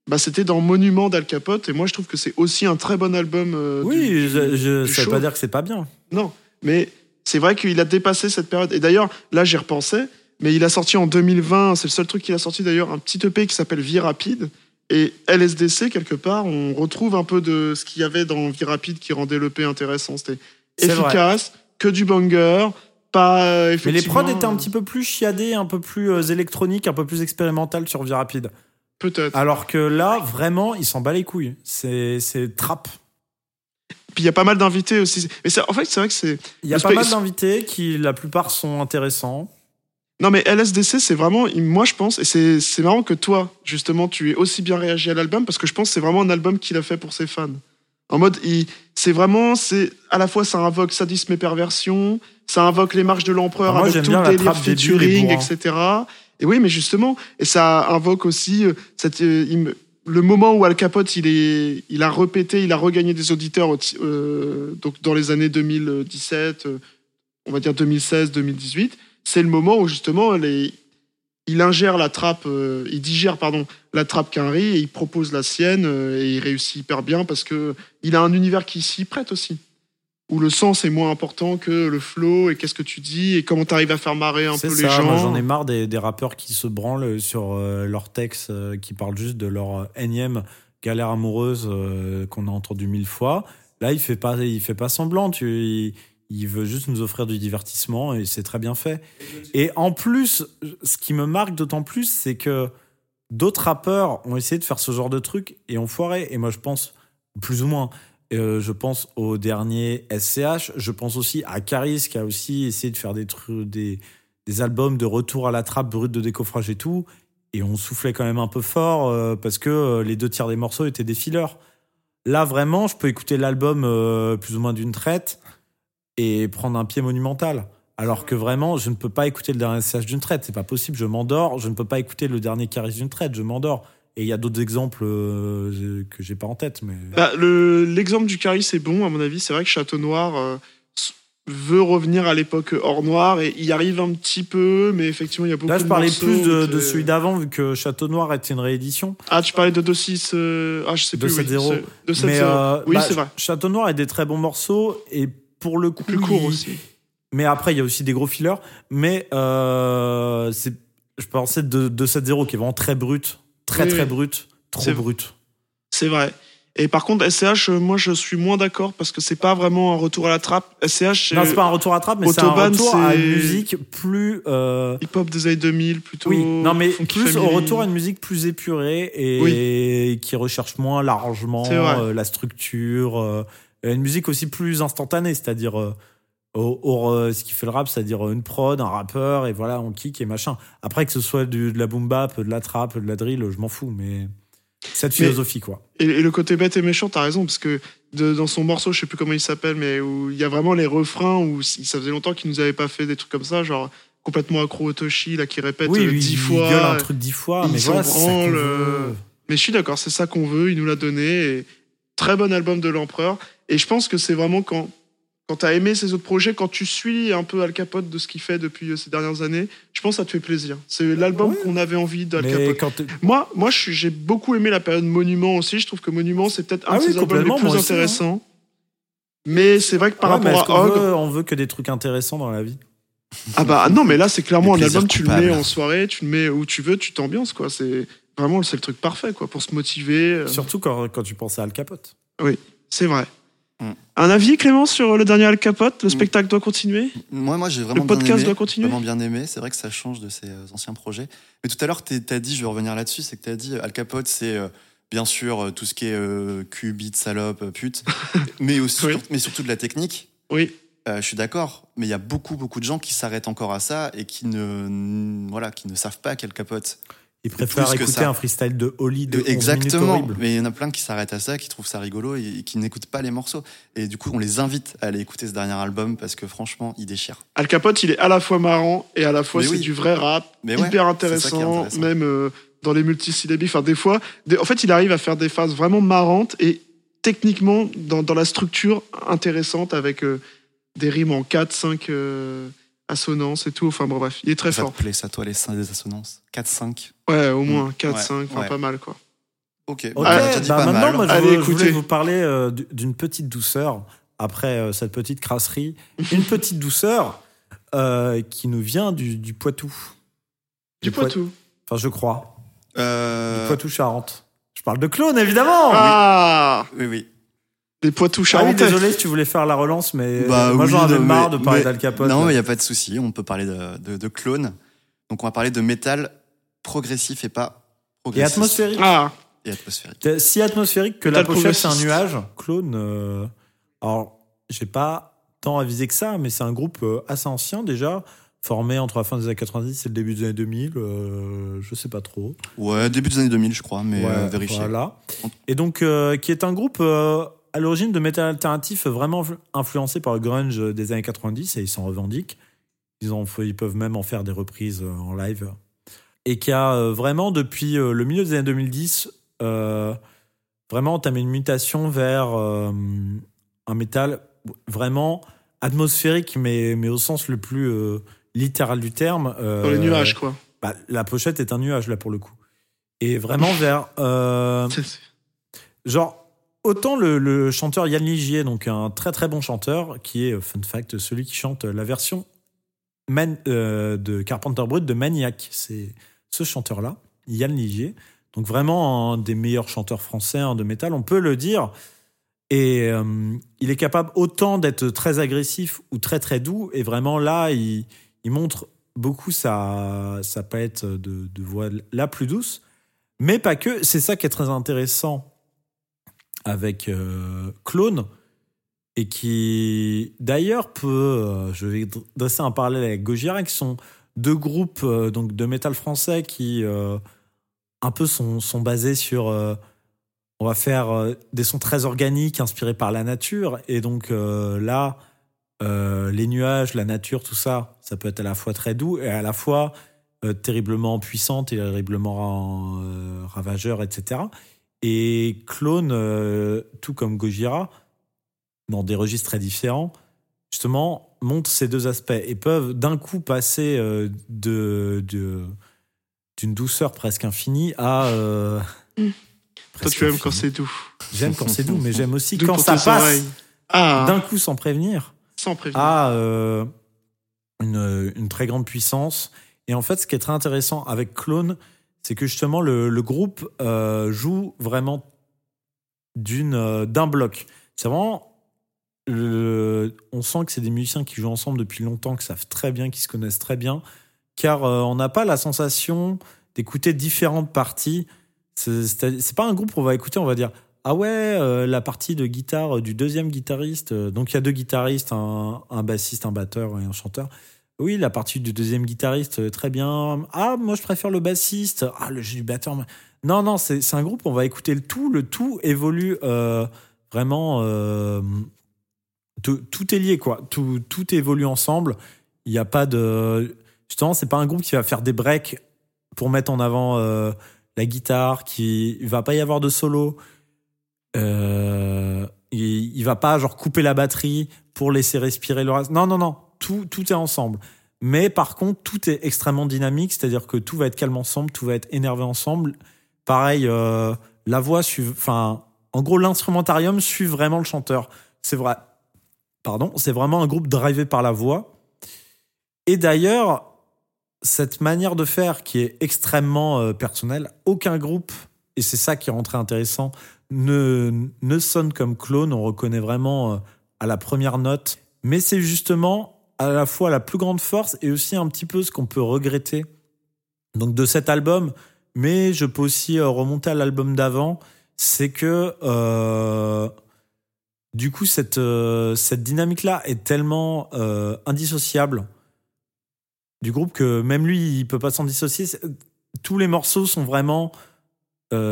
bah, c'était dans Monument d'Al Capote. Et moi, je trouve que c'est aussi un très bon album. euh, oui, du- je, je du ça veut pas dire que c'est pas bien. Non, mais c'est vrai qu'il a dépassé cette période. Et d'ailleurs, là, j'y repensais, mais il a sorti en 2020, c'est le seul truc qu'il a sorti d'ailleurs, un petit EP qui s'appelle Vie Rapide. Et LSDC, quelque part, on retrouve un peu de ce qu'il y avait dans Vie Rapide qui rendait l'EP intéressant. C'était vrai. efficace, que du banger, pas euh, Mais les prods étaient un euh, petit peu plus chiadés, un peu plus euh, électroniques, un peu plus expérimental sur Vie Rapide. Peut-être. Alors que là, vraiment, il s'en bat les couilles. C'est c'est trap. Puis il y a pas mal d'invités aussi. Mais en fait, c'est vrai que c'est. Il y a pas mal d'invités qui, la plupart, sont intéressants. Non, mais LSDC, c'est vraiment. Moi, je pense, et c'est c'est marrant que toi, justement, tu aies aussi bien réagi à l'album, parce que je pense que c'est vraiment un album qu'il a fait pour ses fans. En mode, il- c'est vraiment. c'est À la fois, ça invoque sadisme et perversion, ça invoque les marches de l'empereur avec tout le délire featuring, etc. Et oui, mais justement, et ça invoque aussi euh, cette, euh, le moment où Al Capote, il, est, il a repété, il a regagné des auditeurs au- euh, donc dans les années 2017, euh, on va dire 2016, 2018. C'est le moment où justement les, il ingère la trappe, euh, il digère pardon la trappe Quinry et il propose la sienne euh, et il réussit hyper bien parce que il a un univers qui s'y prête aussi où le sens est moins important que le flow et qu'est-ce que tu dis et comment tu arrives à faire marrer un peu ça, les gens. j'en ai marre des, des rappeurs qui se branlent sur euh, leurs textes, euh, qui parlent juste de leur énième galère amoureuse qu'on a entendu mille fois. Là, il fait pas, il fait pas semblant. Tu, il, il veut juste nous offrir du divertissement et c'est très bien fait. Et en plus, ce qui me marque d'autant plus, c'est que d'autres rappeurs ont essayé de faire ce genre de truc et ont foiré. Et moi, je pense plus ou moins. Euh, je pense au dernier SCH. Je pense aussi à Caris qui a aussi essayé de faire des des, des albums de retour à la trappe brute de décoffrage et tout. Et on soufflait quand même un peu fort euh, parce que euh, les deux tiers des morceaux étaient des fillers. Là, vraiment, je peux écouter l'album plus ou moins d'une traite et prendre un pied monumental. Alors que vraiment, je ne peux pas écouter le dernier SCH d'une traite. C'est pas possible. Je m'endors. Je ne peux pas écouter le dernier Caris d'une traite. Je m'endors. Et il y a d'autres exemples euh, que j'ai pas en tête. Mais... Bah, le- L'exemple du Caris est bon, à mon avis. C'est vrai que Château Noir euh, veut revenir à l'époque hors noir et y arrive un petit peu, mais effectivement, il y a beaucoup Là, je de parlais plus de, de celui d'avant, vu que Château Noir était une réédition. Ah, tu parlais de 2-6. euh, Ah, je sais plus. 2-7-0. oui, c'est- 2-7-0. Mais euh, oui, bah, c'est vrai. Château Noir a des très bons morceaux et pour le coup, Plus court il- aussi. Mais après, il y a aussi des gros fillers. Mais euh, c'est, je pensais de, de 7-0 qui est vraiment très brut, très Oui, très oui. brut, trop C'est- brut. C'est vrai. Et par contre, SCH, euh, moi, je suis moins d'accord parce que c'est pas vraiment un retour à la trappe. SCH, Non, c'est pas un retour à trappe, mais c'est un retour à une musique plus. euh, hip-hop des années 2000 plutôt. oui, non, mais plus au retour à une musique plus épurée et qui recherche moins vrai. euh, la structure. euh, une musique aussi plus instantanée, c'est-à-dire. euh, au, au- euh, ce qui fait le rap, c'est-à-dire une prod, un rappeur, et voilà, on kick et machin. Après, que ce soit du- de la boom bap, de la trap, de la drill, je m'en fous, mais cette Mais- philosophie, quoi. Et, et le côté bête et méchant, t'as raison, parce que de- dans son morceau, je sais plus comment il s'appelle, mais où il y a vraiment les refrains où ça faisait longtemps qu'il nous avait pas fait des trucs comme ça, genre complètement accro au Toshi, là, qui répète Oui, euh, dix il fois. gueule un truc dix fois, il mais voilà, ça veut. euh, Mais je suis d'accord, c'est ça qu'on veut, il nous l'a donné. Et très bon album de l'Empereur. Et je pense que c'est vraiment quand, quand tu as aimé ses autres projets, quand tu suis un peu Al Capote de ce qu'il fait depuis euh, ces dernières années, je pense que ça te fait plaisir. C'est l'album Ouais. qu'on avait envie d'Al Capote. quand Moi, moi j'ai beaucoup aimé la période Monument aussi. Je trouve que Monument, c'est peut-être un Ah de oui, ses albums les plus hein. intéressants. Mais c'est vrai que par Ouais, rapport à Hog, veut, on veut que des trucs intéressants dans la vie? ah bah non, mais là c'est clairement un album. Tu le mets en soirée, tu le mets où tu veux, tu t'ambiances quoi. C'est vraiment c'est le truc parfait quoi pour se motiver. euh, Surtout quand, quand tu penses à Al Capote. C'est vrai. Mm. Un avis, Clément, sur le dernier Al Capote? Le Mm. spectacle doit continuer? Moi, moi j'ai Le vraiment bien podcast aimé. doit continuer? Vraiment bien aimé. C'est vrai que ça change de ses euh, anciens projets. Mais tout à l'heure, t'es- t'as dit, je vais revenir là-dessus, c'est que t'as dit Al Capote, c'est euh, bien sûr euh, tout ce qui est euh, cul, bite, salope, pute, mais aussi, Oui. mais surtout de la technique. Oui. Euh, je suis d'accord, mais il y a beaucoup, beaucoup de gens qui s'arrêtent encore à ça et qui ne, voilà, qui ne savent pas qu'Al Capote. Il préfère plus que écouter ça. un freestyle de Holly de 11 minutes Exactement. horrible. Mais il y en a plein qui s'arrêtent à ça, qui trouvent ça rigolo et, qui n'écoutent pas les morceaux. Et du coup, on les invite à aller écouter ce dernier album parce que franchement, il déchire. Al Capote, il est à la fois marrant et à la fois c'est oui. du vrai rap, Mais hyper intéressant, intéressant. même euh, dans les multisyllabiques. Enfin, des fois, des- en fait, il arrive à faire des phases vraiment marrantes et techniquement dans, dans la structure intéressante avec euh, des rimes en 4, 5 euh, assonances et tout. Enfin, bon, bref, il est très ça fort. te plaît, ça, toi, les seins des assonances 4-5 Ouais, au moins Mm. 4, Ouais, 5, enfin, ouais. pas mal quoi. Ok, Ok, bah, dit bah pas maintenant, mal. moi, je, Allez, veux- je voulais vous parler euh, d'une petite douceur après euh, cette petite crasserie. Une petite douceur euh, qui nous vient du, du Poitou. Du Poit- Poitou. Enfin, je crois. Euh, Du Poitou-Charentes. Je parle de clone, évidemment Ah Oui, oui. Des Poitou Ah oui, charentais. désolé si tu voulais faire la relance, mais Bah euh, moi oui, j'en avais non, marre mais- de parler d'Al Capote. Non, il n'y a pas de souci. On peut parler de, de, de clone. Donc, on va parler de métal progressif et pas Et progressif. atmosphérique. Ah, Et atmosphérique. Si atmosphérique que la Metal pochette c'est un nuage, clone. euh, alors, j'ai pas tant avisé que ça, mais c'est un groupe euh, assez ancien déjà, formé entre la fin des années 90 et le début des années 2000. euh, je sais pas trop. Ouais, début des années 2000, je crois, mais Ouais, euh, vérifier. Voilà. Et donc, euh, qui est un groupe euh, à l'origine de métal alternatif vraiment influ- influencé par le grunge des années 90 et ils s'en revendiquent. Ils, en, ils peuvent même en faire des reprises euh, en live. Et qui a euh, vraiment, depuis euh, le milieu des années 2010, euh, vraiment entamé une mutation vers euh, un métal vraiment atmosphérique, mais, mais au sens le plus euh, littéral du terme. euh, dans les nuages quoi. bah, la pochette est un nuage là pour le coup. Et vraiment vers euh, genre autant le, chanteur Yann Ligier, donc un très très bon chanteur, qui est euh, fun fact celui qui chante la version euh, de Carpenter Brut de Maniac. C'est ce chanteur là, Yann Ligier. Donc vraiment un des meilleurs chanteurs français hein, de métal, on peut le dire. Et euh, il est capable autant d'être très agressif ou très très doux. Et vraiment là, il, montre beaucoup sa, sa palette de, de voix la plus douce. Mais pas que. C'est ça qui est très intéressant avec euh, Clone. Et qui, d'ailleurs, peut. euh, je vais dresser un parallèle avec Gojira, qui sont deux groupes euh, donc, de métal français qui, un peu, sont, sont basés sur. on va faire des sons très organiques, inspirés par la nature. Et donc là, les nuages, la nature, tout ça, ça peut être à la fois très doux et à la fois terriblement puissant, terriblement ravageur, etc. Et Clone, euh, tout comme Gojira, dans des registres très différents, justement, montrent ces deux aspects et peuvent d'un coup passer euh, de, de- d'une douceur presque infinie à. euh, Mm. Toi, tu aimes quand c'est doux. J'aime quand c'est doux, mais j'aime aussi Doux quand ça passe. Ah, d'un coup sans prévenir sans prévenir. à euh, une, une très grande puissance. Et en fait, ce qui est très intéressant avec Clone, c'est que justement le, le groupe euh, joue vraiment d'une euh, d'un bloc. C'est vraiment on sent que c'est des musiciens qui jouent ensemble depuis longtemps, qui savent très bien, qui se connaissent très bien, car euh, on n'a pas la sensation d'écouter différentes parties. C'est pas un groupe où on va écouter, on va dire ah ouais la partie de guitare du deuxième guitariste. donc il y a deux guitaristes, un, un bassiste, un batteur et un chanteur. Oui, la partie du deuxième guitariste, euh, très bien. Ah, moi je préfère le bassiste. Ah, le jeu du batteur. Non, non, c'est un groupe, on va écouter le tout. Le tout évolue euh, vraiment. euh, tout, est lié, quoi. Tout, tout évolue ensemble. Il n'y a pas de. Justement, c'est pas un groupe qui va faire des breaks pour mettre en avant la guitare, qui. Il va pas y avoir de solo. Il, il va pas, genre, couper la batterie pour laisser respirer le reste. Non, non, non. Tout, tout est ensemble. Mais par contre, tout est extrêmement dynamique, c'est-à-dire que tout va être calme ensemble, tout va être énervé ensemble. Pareil, euh, la voix suit, enfin, en gros, l'instrumentarium suit vraiment le chanteur. C'est vrai. Pardon, c'est vraiment un groupe drivé par la voix. Et d'ailleurs, cette manière de faire qui est extrêmement euh, personnelle, aucun groupe, et c'est ça qui rend très intéressant, ne, ne sonne comme clone. On reconnaît vraiment euh, à la première note. Mais c'est justement à la fois la plus grande force et aussi un petit peu ce qu'on peut regretter donc de cet album. Mais je peux aussi euh, remonter à l'album d'avant. C'est que euh, du coup, cette, euh, cette dynamique-là est tellement euh, indissociable du groupe que même lui, il peut pas s'en dissocier. Tous les morceaux sont vraiment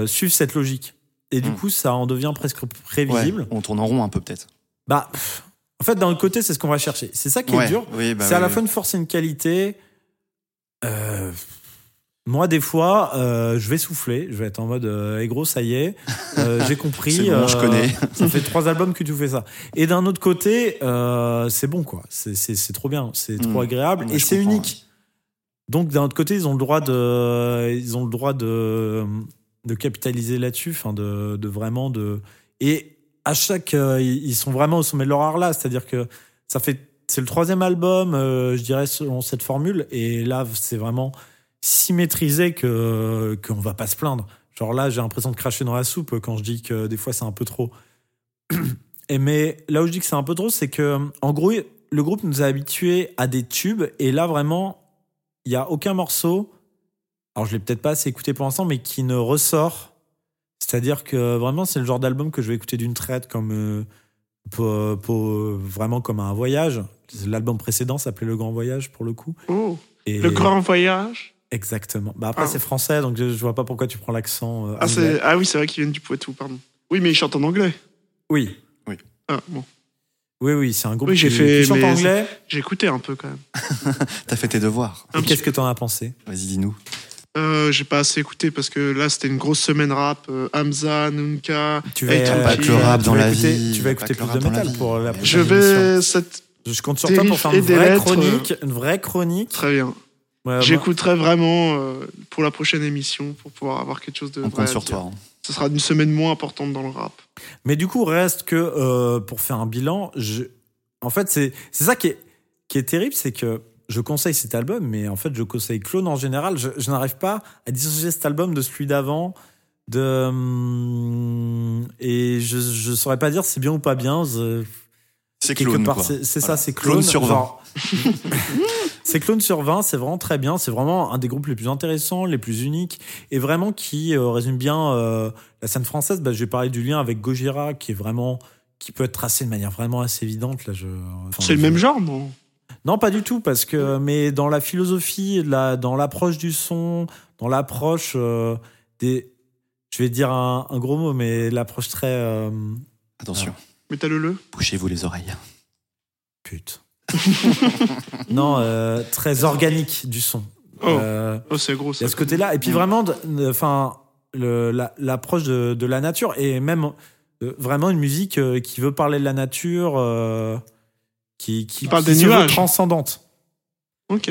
suivent cette logique. Et du Mm. coup, ça en devient presque Ouais, prévisible. on tourne en rond un peu peut-être. Bah, pff, en fait, d'un côté, c'est ce qu'on va chercher. C'est ça qui est dur. oui, bah c'est à la oui, fois une force et une qualité. Euh, moi, des fois, euh, je vais souffler. Je vais être en mode, euh, Eh gros, ça y est, euh, j'ai compris. Bon, je connais. ça fait trois albums que tu fais ça. Et d'un autre côté, c'est bon, quoi. C'est- trop bien. C'est trop Mm. agréable. Et c'est unique. Donc, d'un autre côté, ils ont le droit de, ils ont le droit de, de capitaliser là-dessus, enfin, de, de vraiment de. Et à chaque, euh, ils sont vraiment au sommet de leur art là. C'est-à-dire que ça fait, c'est le troisième album, euh, je dirais, selon cette formule. Et là, c'est vraiment si maîtrisé que qu'on va pas se plaindre. Genre là, j'ai l'impression de cracher dans la soupe quand je dis que des fois c'est un peu trop. Et mais là où je dis que c'est un peu trop, c'est que en gros, le groupe nous a habitués à des tubes et là vraiment, il y a aucun morceau. Alors je l'ai peut-être pas assez écouté pour l'instant, mais qui ne ressort. C'est-à-dire que vraiment, c'est le genre d'album que je vais écouter d'une traite comme euh, pour- pour- vraiment comme un voyage. L'album précédent s'appelait Le Grand Voyage pour le coup. Oh, Et le grand voyage? Exactement. Bah après Ah. c'est français, donc je, je vois pas pourquoi tu prends l'accent. euh, Ah, ah oui, c'est vrai qu'ils viennent du Poitou, pardon. Oui, mais ils chantent en anglais. Oui, Ah, bon. oui, oui, c'est un groupe Oui, j'ai qui, fait qui chante mes- anglais. J'ai écouté un peu quand même. T'as fait tes devoirs. Qu'est-ce que t'en as pensé? Vas-y, dis-nous. Euh, j'ai pas assez écouté parce que là c'était une grosse semaine rap. euh, Hamza, Nunca. Tu vas- pas que le rap dans la écouter- vie, Tu vas écouter plus de métal pour la prochaine Je émission. vais cette Je compte sur toi pour faire une vraie chronique, une vraie chronique. très bien. Ouais, moi- J'écouterai vraiment euh, pour la prochaine émission pour pouvoir avoir quelque chose de On vrai compte sur dire. toi. hein. Ce sera une semaine moins importante dans le rap. Mais du coup, reste que euh, pour faire un bilan, je... en fait, c'est c'est ça qui est, qui est terrible, c'est que je conseille cet album, mais en fait, je conseille Clone en général. Je, je n'arrive pas à dissocier cet album de celui d'avant. De hum, et je je saurais pas dire si c'est bien ou pas bien. je- C'est clone, part, quoi. c'est c'est Voilà. ça, c'est Clone clone, sur 20. genre- c'est clone sur 20, c'est vraiment très bien. C'est vraiment un des groupes les plus intéressants, les plus uniques, et vraiment qui euh, résume bien euh, la scène française. Bah, je vais parler du lien avec Gojira, qui est vraiment qui peut être tracé de manière vraiment assez évidente. Là, je. enfin, C'est le même genre, non? Non, pas du tout, parce que mais dans la philosophie, la, dans l'approche du son, dans l'approche euh, des, je vais dire un, un gros mot, mais l'approche très euh, Attention, Métalleux bouchez-vous les oreilles. pute. non, euh, très organique du son. Oh. Euh, Oh, c'est gros il y ça. a ce côté-là. Et puis Mm. vraiment, de- de- enfin, le- la- l'approche de, de la nature et même euh, vraiment une musique euh, qui veut parler de la nature, euh, qui, qui, Qui parle qui des se veut nuages. transcendante. Ok.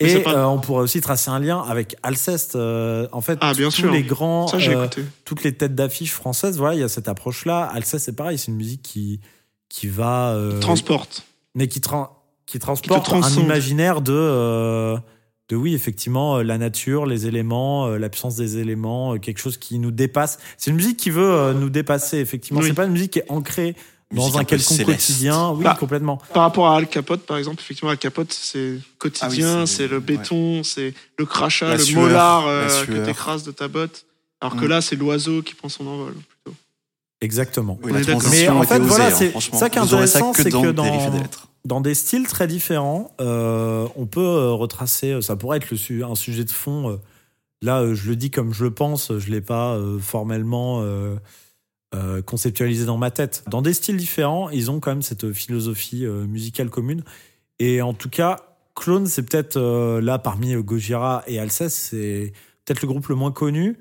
Et pas- euh, on pourrait aussi tracer un lien avec Alceste. euh, en fait, Ah, bien tous sûr. les grands, Ça, euh, toutes les têtes d'affiche françaises, voilà, il y a cette approche-là. Alceste, c'est pareil, c'est une musique qui qui va, Transporte. mais qui, tran- qui transporte un transcende. imaginaire de, de oui, effectivement, la nature, les éléments, l'absence des éléments, quelque chose qui nous dépasse. C'est une musique qui veut nous dépasser, effectivement. Oui. C'est pas une musique qui est ancrée dans un quelconque céleste. quotidien. Oui, Bah, complètement. Par rapport à Al Capote, par exemple, effectivement, Al Capote, c'est quotidien, Ah oui, c'est- le béton, c'est le crachat, La le sueur, molar la euh, que t'écrases de ta botte. Alors que Mm. là, c'est l'oiseau qui prend son envol. plutôt. Exactement. Oui, Mais en fait, osée, voilà, hein, c'est ça qui est intéressant, c'est que dans- des dans des styles très différents, euh, on peut euh, retracer. Ça pourrait être le su- un sujet de fond. euh, là, euh, je le dis comme je le pense. Je l'ai pas euh, formellement euh, conceptualisé dans ma tête. Dans des styles différents, ils ont quand même cette philosophie euh, musicale commune. Et en tout cas, Clone, c'est peut-être euh, là parmi Gojira et Alceste, c'est peut-être le groupe le moins connu.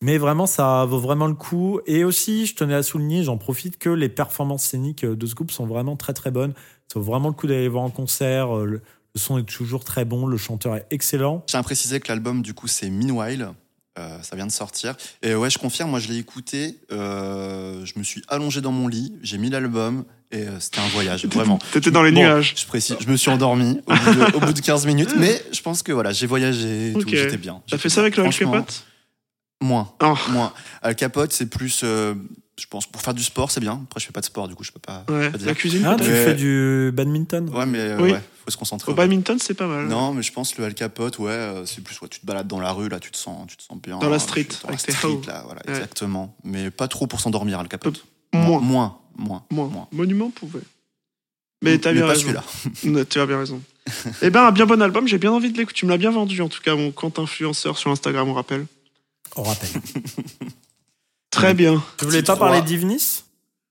Mais vraiment, ça vaut vraiment le coup. Et aussi, je tenais à souligner, j'en profite, que les performances scéniques de ce groupe sont vraiment très très bonnes. Ça vaut vraiment le coup d'aller voir en concert. Le, le son est toujours très bon, le chanteur est excellent. Je tiens à préciser que l'album, du coup, c'est Meanwhile. Euh, ça vient de sortir. Et ouais, je confirme, moi je l'ai écouté. euh, je me suis allongé dans mon lit, j'ai mis l'album et euh, c'était un voyage, vraiment. T'étais dans les Bon, nuages. Je précise, je me suis endormi au bout de, au bout de 15 minutes, mais je pense que voilà, j'ai voyagé, et tout, j'étais bien. T'as fait ça avec le Capote? Moins, Oh, moins. Al Capote, c'est plus, euh, je pense, pour faire du sport, c'est bien. Après, je fais pas de sport, du coup, je peux pas, ouais. pas dire. La cuisine, Ah, tu fais du badminton? Ouais, mais euh, Oui. ouais, faut se concentrer. Au badminton, c'est pas mal. Non, mais je pense le Al Capote, ouais, euh, c'est plus ouais, tu te balades dans la rue, là, tu te sens, tu te sens bien. Dans la euh, street, dans la avec tes street, là, voilà, Ouais. exactement. Mais pas trop pour s'endormir, Al Capote. Moins. moins, moins, Moins. Monument pouvait. Mais t'as bien pas raison. celui-là. Tu as bien raison. eh ben, un bien bon album, j'ai bien envie de l'écouter. Tu me l'as bien vendu, en tout cas, mon compte influenceur sur Instagram, on rappelle. On rappelle. Très bien. Tu voulais pas parler d'Ivnis?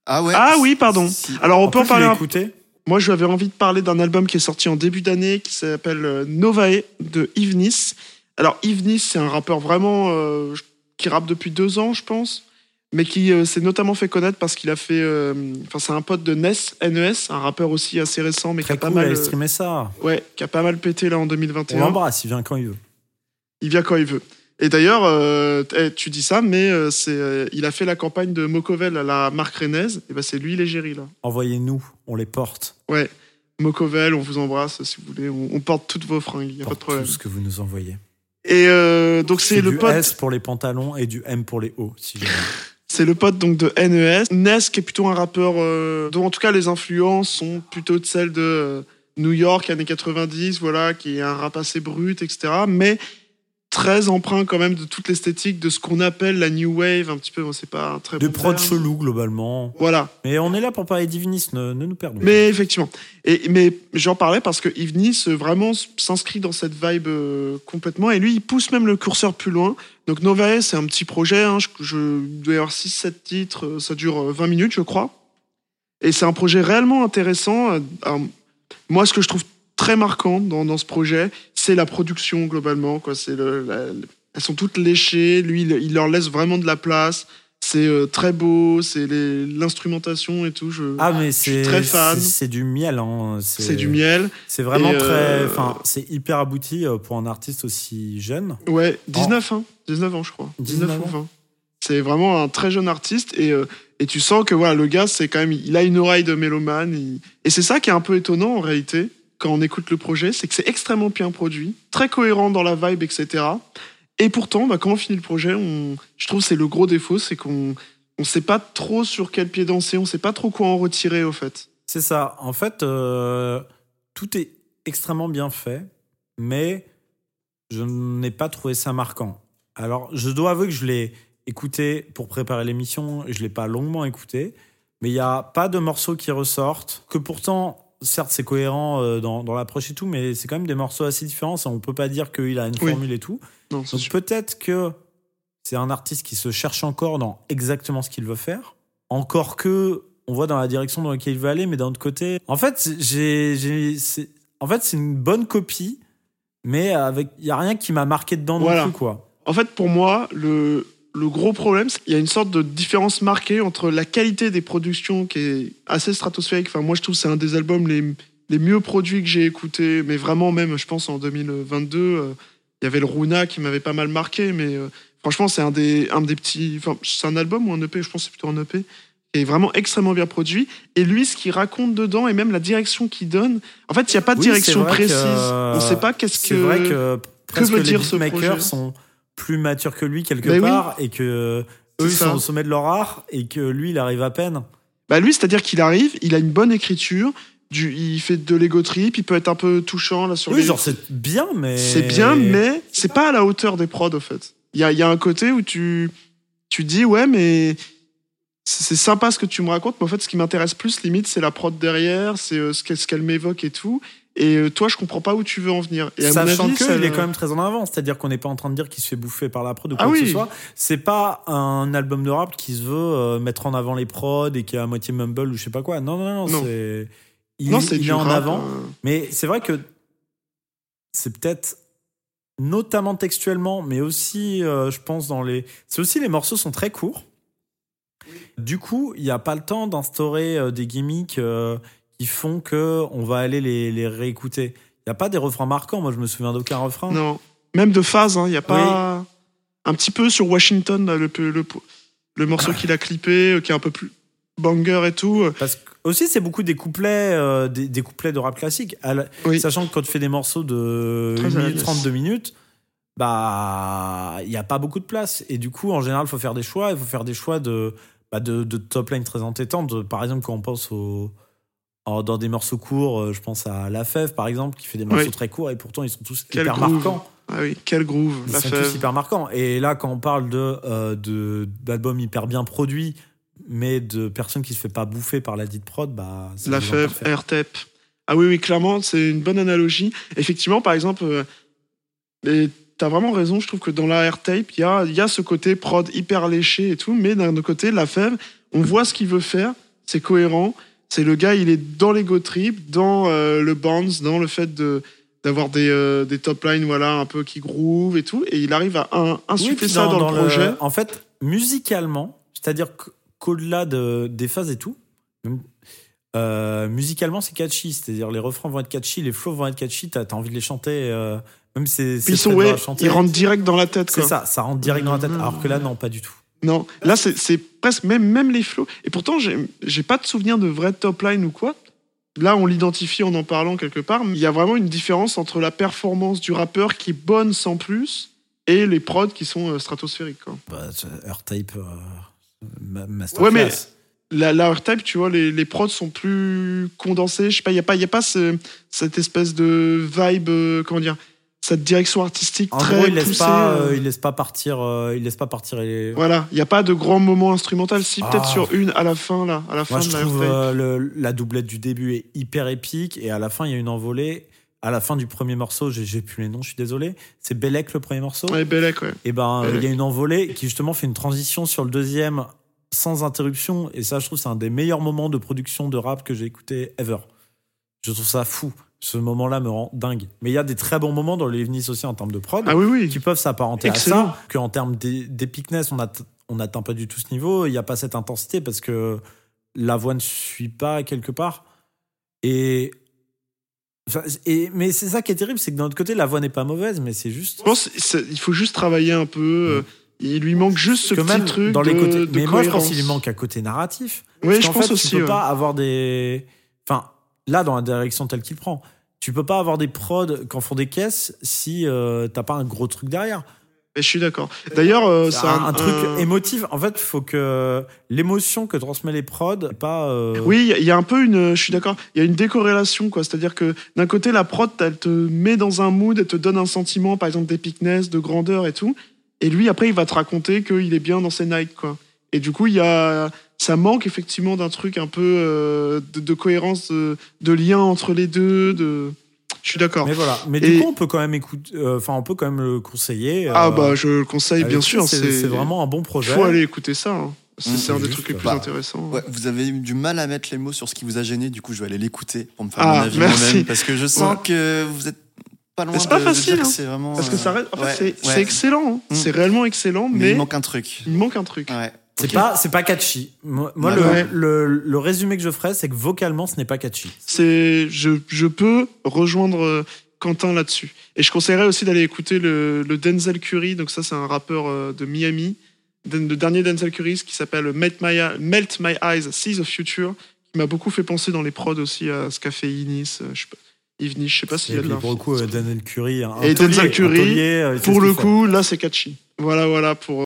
Ah ouais. Ah oui, pardon. Si. Alors, on En peut en parler un écouté. Moi, j'avais envie de parler d'un album qui est sorti en début d'année qui s'appelle euh, Novae de Yves. Alors, Yves c'est un rappeur vraiment euh, qui rappe depuis deux ans, je pense, mais qui euh, s'est notamment fait connaître parce qu'il a fait. Enfin, c'est un pote de Ness, NES, un rappeur aussi assez récent, mais Très qui a cool, pas mal. streamé ça. ouais, qui a pas mal pété là en On 2021. l'embrasse, il vient quand il veut. Il vient quand il veut. Et d'ailleurs, euh, eh, tu dis ça, mais euh, c'est, euh, il a fait la campagne de Mokovel à la marque Rennes. Et ben, c'est lui l'égérie là. Envoyez-nous, on les porte. Ouais. Mokovel, on vous embrasse si vous voulez. On, on porte toutes vos fringues, il n'y a pas de problème. tout ce que vous nous envoyez. Et euh, donc c'est le du pote, S pour les pantalons et du M pour les hauts, si jamais. c'est le pote donc de NES. Ness qui est plutôt un rappeur euh, dont en tout cas les influences sont plutôt de celles de New York années 90, voilà, qui est un rap assez brut, etc. Mais très empreint quand même de toute l'esthétique de ce qu'on appelle la new wave, un petit peu. Bon, c'est pas un très De bon prod terme. chelou, globalement. Voilà. Mais on est là pour parler d'Ivnis, ne, ne nous perdons. pas. Mais effectivement. Et, mais j'en parlais parce que Nice euh, vraiment s'inscrit dans cette vibe euh, complètement. Et lui, il pousse même le curseur plus loin. Donc Novae, c'est un petit projet. Hein, je, je y avoir 6-7 titres. euh, Ça dure euh, 20 minutes, je crois. Et c'est un projet réellement intéressant. Euh, moi, ce que je trouve très marquant dans, dans ce projet, c'est la production globalement. Quoi. C'est le, la- le- elles sont toutes léchées. Lui, il, il leur laisse vraiment de la place. C'est euh, très beau. C'est les- l'instrumentation et tout. Je, Ah, mais suis c'est très fan. c'est- C'est du miel. Hein. c'est du miel. C'est vraiment Et, très. euh, c'est hyper abouti euh, pour un artiste aussi jeune. Ouais, 19, hein. 19 ans, je crois. 19, 19 ou 20. C'est vraiment un très jeune artiste et, euh, et tu sens que voilà, le gars, c'est quand même, il a une oreille de mélomane. il- Et c'est ça qui est un peu étonnant en réalité quand on écoute le projet, c'est que c'est extrêmement bien produit, très cohérent dans la vibe, etc. Et pourtant, bah, quand on finit le projet, je trouve que c'est le gros défaut, c'est qu'on on sait pas trop sur quel pied danser, on sait pas trop quoi en retirer au fait. C'est ça. En fait, euh, tout est extrêmement bien fait, mais je n'ai pas trouvé ça marquant. Alors, je dois avouer que je l'ai écouté pour préparer l'émission, je l'ai pas longuement écouté, mais il n'y a pas de morceaux qui ressortent, que pourtant, certes, c'est cohérent euh, dans, dans l'approche et tout, mais c'est quand même des morceaux assez différents, ça, on peut pas dire qu'il a une Oui. formule et tout. Non, Donc peut-être que c'est un artiste qui se cherche encore dans exactement ce qu'il veut faire. Encore que on voit dans la direction dans laquelle il veut aller, mais d'un autre côté, en fait, j'ai, en fait, c'est une bonne copie, mais avec, il y a rien qui m'a marqué dedans Voilà. non plus, quoi. En fait, pour moi, le, le gros problème, c'est qu'il y a une sorte de différence marquée entre la qualité des productions qui est assez stratosphérique. Enfin, moi, je trouve que c'est un des albums les, les mieux produits que j'ai écouté, mais vraiment, même, je pense, en 2022, euh, il y avait le Runa qui m'avait pas mal marqué, mais euh, franchement, c'est un des, un des petits. Enfin, c'est un album ou un EP Je pense que c'est plutôt un EP qui est vraiment extrêmement bien produit. Et lui, ce qu'il raconte dedans et même la direction qu'il donne, en fait, il n'y a pas de Oui, c'est direction que, précise. On ne sait pas qu'est-ce C'est que. vrai que veut les dire ce projet sont plus matures que lui quelque oui. part et que eux ils ça. sont au sommet de leur art et que lui il arrive à peine. Bah lui, c'est-à-dire qu'il arrive, il a une bonne écriture, du, il fait de l'ego trip, il peut être un peu touchant là sur Oui, les. genre c'est bien, mais C'est bien, mais c'est pas à la hauteur des prods, au fait. Il y a, y a un côté où tu, tu dis, ouais, mais c'est sympa ce que tu me racontes, mais en fait, ce qui m'intéresse plus, limite, c'est la prod derrière, c'est euh, ce qu'elle m'évoque et tout. Et euh, toi, je comprends pas où tu veux en venir. Et à Sachant qu'il ça- est quand même très en avant, c'est-à-dire qu'on n'est pas en train de dire qu'il se fait bouffer par la prod ou quoi Ah que oui. ce soit. C'est pas un album de rap qui se veut euh, mettre en avant les prods et qui est à moitié mumble ou je sais pas quoi. Non, non, non, Non. c'est il, Non, c'est il est en rap, avant. euh, Mais c'est vrai que c'est peut-être notamment textuellement, mais aussi, euh, je pense, dans les. C'est aussi les morceaux sont très courts. Du coup, il n'y a pas le temps d'instaurer des gimmicks qui font que on va aller les, les réécouter. Il n'y a pas des refrains marquants. Moi, je me souviens d'aucun refrain. Non. Même de phase, il n'y a pas. Un petit peu sur Washington, là, le, le, le, morceau qu'il a clippé, euh, qui est un peu plus banger et tout. Parce que aussi, c'est beaucoup des couplets, euh, des, des couplets de rap classique. La- Oui. Sachant que quand tu fais des morceaux de Très 1 à la minute liesse. 32 minutes, bah, il n'y a pas beaucoup de place. Et du coup, en général, il faut faire des choix. Il faut faire des choix de, bah, de, de top line très entêtantes. Par exemple, quand on pense au, en- dans des morceaux courts, euh, je pense à La Fève, par exemple, qui fait des morceaux Oui. très courts et pourtant ils sont tous Quel hyper groove. marquants. Ah oui, quel groove, Ils la sont fève. tous hyper marquants. Et là, quand on parle de, euh, de d'albums hyper bien produits, mais de personnes qui se fait pas bouffer par la dite prod, bah, c'est La fève. AirTap. Ah oui, oui, clairement, c'est une bonne analogie. Effectivement, par exemple, euh, et t'as vraiment raison, je trouve que dans la AirTape, il y a, y a ce côté prod hyper léché et tout, mais d'un autre côté, la fève, on voit ce qu'il veut faire, c'est cohérent. C'est le gars, il est dans l'ego trip, dans euh, le bounce, dans le fait de d'avoir des, euh, des top lines voilà un peu qui groove et tout et il arrive à un, insuffler ça dans, le projet En fait, musicalement, c'est-à-dire qu- qu'au-delà de, des phases et tout, euh, musicalement, c'est catchy. C'est-à-dire les refrains vont être catchy, les flows vont être catchy. T'as as envie de les chanter, euh, même si c'est ils sont ouais ils rentrent direct dans la tête C'est ça, ça rentre direct dans la tête. Alors que là, non, pas du tout. Non, là c'est presque même même les flows. Et pourtant j'ai pas de souvenir de vrai top line ou quoi. Là on l'identifie en en parlant quelque part. mais Il y a vraiment une différence entre la performance du rappeur qui est bonne sans plus et les prods qui sont euh, stratosphériques. Quoi. Bah, Earth-Type, euh, ma- Ouais, masterclass. mais- La, la R-Type, tu vois, les, les prods sont plus condensés. Je sais pas, il n'y a pas, y a pas ce- cette espèce de vibe, euh, comment dire, cette direction artistique En très gros, il laisse poussée, pas, euh, euh, il laisse pas partir, euh, il laisse pas partir les. Voilà, il n'y a pas de grand moment instrumental. Si, peut-être Ah. sur une à la fin, là, à la fin Moi, je de la trouve R-Type. euh, le- la doublette du début est hyper épique et à la fin, il y a une envolée. À la fin du premier morceau, j'ai plus les noms, je suis désolé. C'est Belek le premier morceau? Ouais, Bellec, ouais. Et ben, Belek. il y a une envolée qui justement fait une transition sur le deuxième sans interruption. Et ça, je trouve, c'est un des meilleurs moments de production de rap que j'ai écouté ever. Je trouve ça fou. Ce moment-là me rend dingue. Mais il y a des très bons moments dans les Venice aussi en termes de prod Ah oui, oui. qui peuvent s'apparenter à ça. Qu'en termes d'é- d'épicness, on at- on n'atteint pas du tout ce niveau. Il n'y a pas cette intensité parce que la voix ne suit pas quelque part. Et. mais c'est ça qui est terrible, c'est que d'un autre côté, la voix n'est pas mauvaise, mais c'est juste. Je pense qu'il faut juste travailler un peu. euh, Il lui manque juste ce que petit truc dans les de, côtés. de mais moi, je pense qu'il lui manque un côté narratif. Oui, je pense fait, aussi. Tu peux ouais. pas avoir des. Enfin, là, dans la direction telle qu'il prend, tu peux pas avoir des prods qui en font des caisses si euh, t'as pas un gros truc derrière. Et je suis d'accord. D'ailleurs, euh, C'est un, un, un truc un- émotif. En fait, il faut que l'émotion que transmet les prods, pas. euh, Oui, il y a- un peu une. Je suis d'accord. Il y a une décorrélation, quoi. C'est-à-dire que d'un côté, la prod, elle te met dans un mood, elle te donne un sentiment, par exemple, d'épicness, de grandeur et tout. Et lui, après, il va te raconter qu'il est bien dans ses nights, quoi. Et du coup, il y a. Ça manque effectivement d'un truc un peu euh, de, de cohérence, de, de lien entre les deux. De... Je suis d'accord. Mais voilà. Mais Et- du coup, on peut quand même écouter. euh, Enfin, on peut quand même le conseiller. Ah euh, bah, je le conseille, bien sûr. C'est vraiment un bon projet. faut aller écouter ça. hein. C'est Mmh, un des juste, trucs les plus bah, intéressants. Ouais, vous avez eu du mal à mettre les mots sur ce qui vous a gêné, du coup je vais aller l'écouter pour me faire Ah, mon avis merci. moi-même parce que je sens Ouais. que vous êtes pas loin c'est pas facile, hein. c'est vraiment Parce que ça reste. En fait, ouais, c'est excellent. hein. Mm. C'est réellement excellent, mais, mais il manque un truc. il manque un truc. Ouais. C'est pas, c'est pas catchy. Moi, Ouais. le, le, le résumé que je ferais, c'est que vocalement, ce n'est pas catchy. C'est, je, je peux rejoindre euh, Quentin là-dessus. Et je conseillerais aussi d'aller écouter le, le Denzel Curry. Donc ça, c'est un rappeur euh, de Miami. le dernier Denzel Curry qui s'appelle Melt My, Melt My Eyes, See the Future, qui m'a beaucoup fait penser dans les prods aussi à ce qu'a fait Inis, euh, je sais pas. Yves je sais pas s'il y a de l'info. pour le coup, Daniel Curry. un Et taulier, Denzel Curry, taulier, sait Pour le coup, là, c'est catchy. Voilà, voilà, pour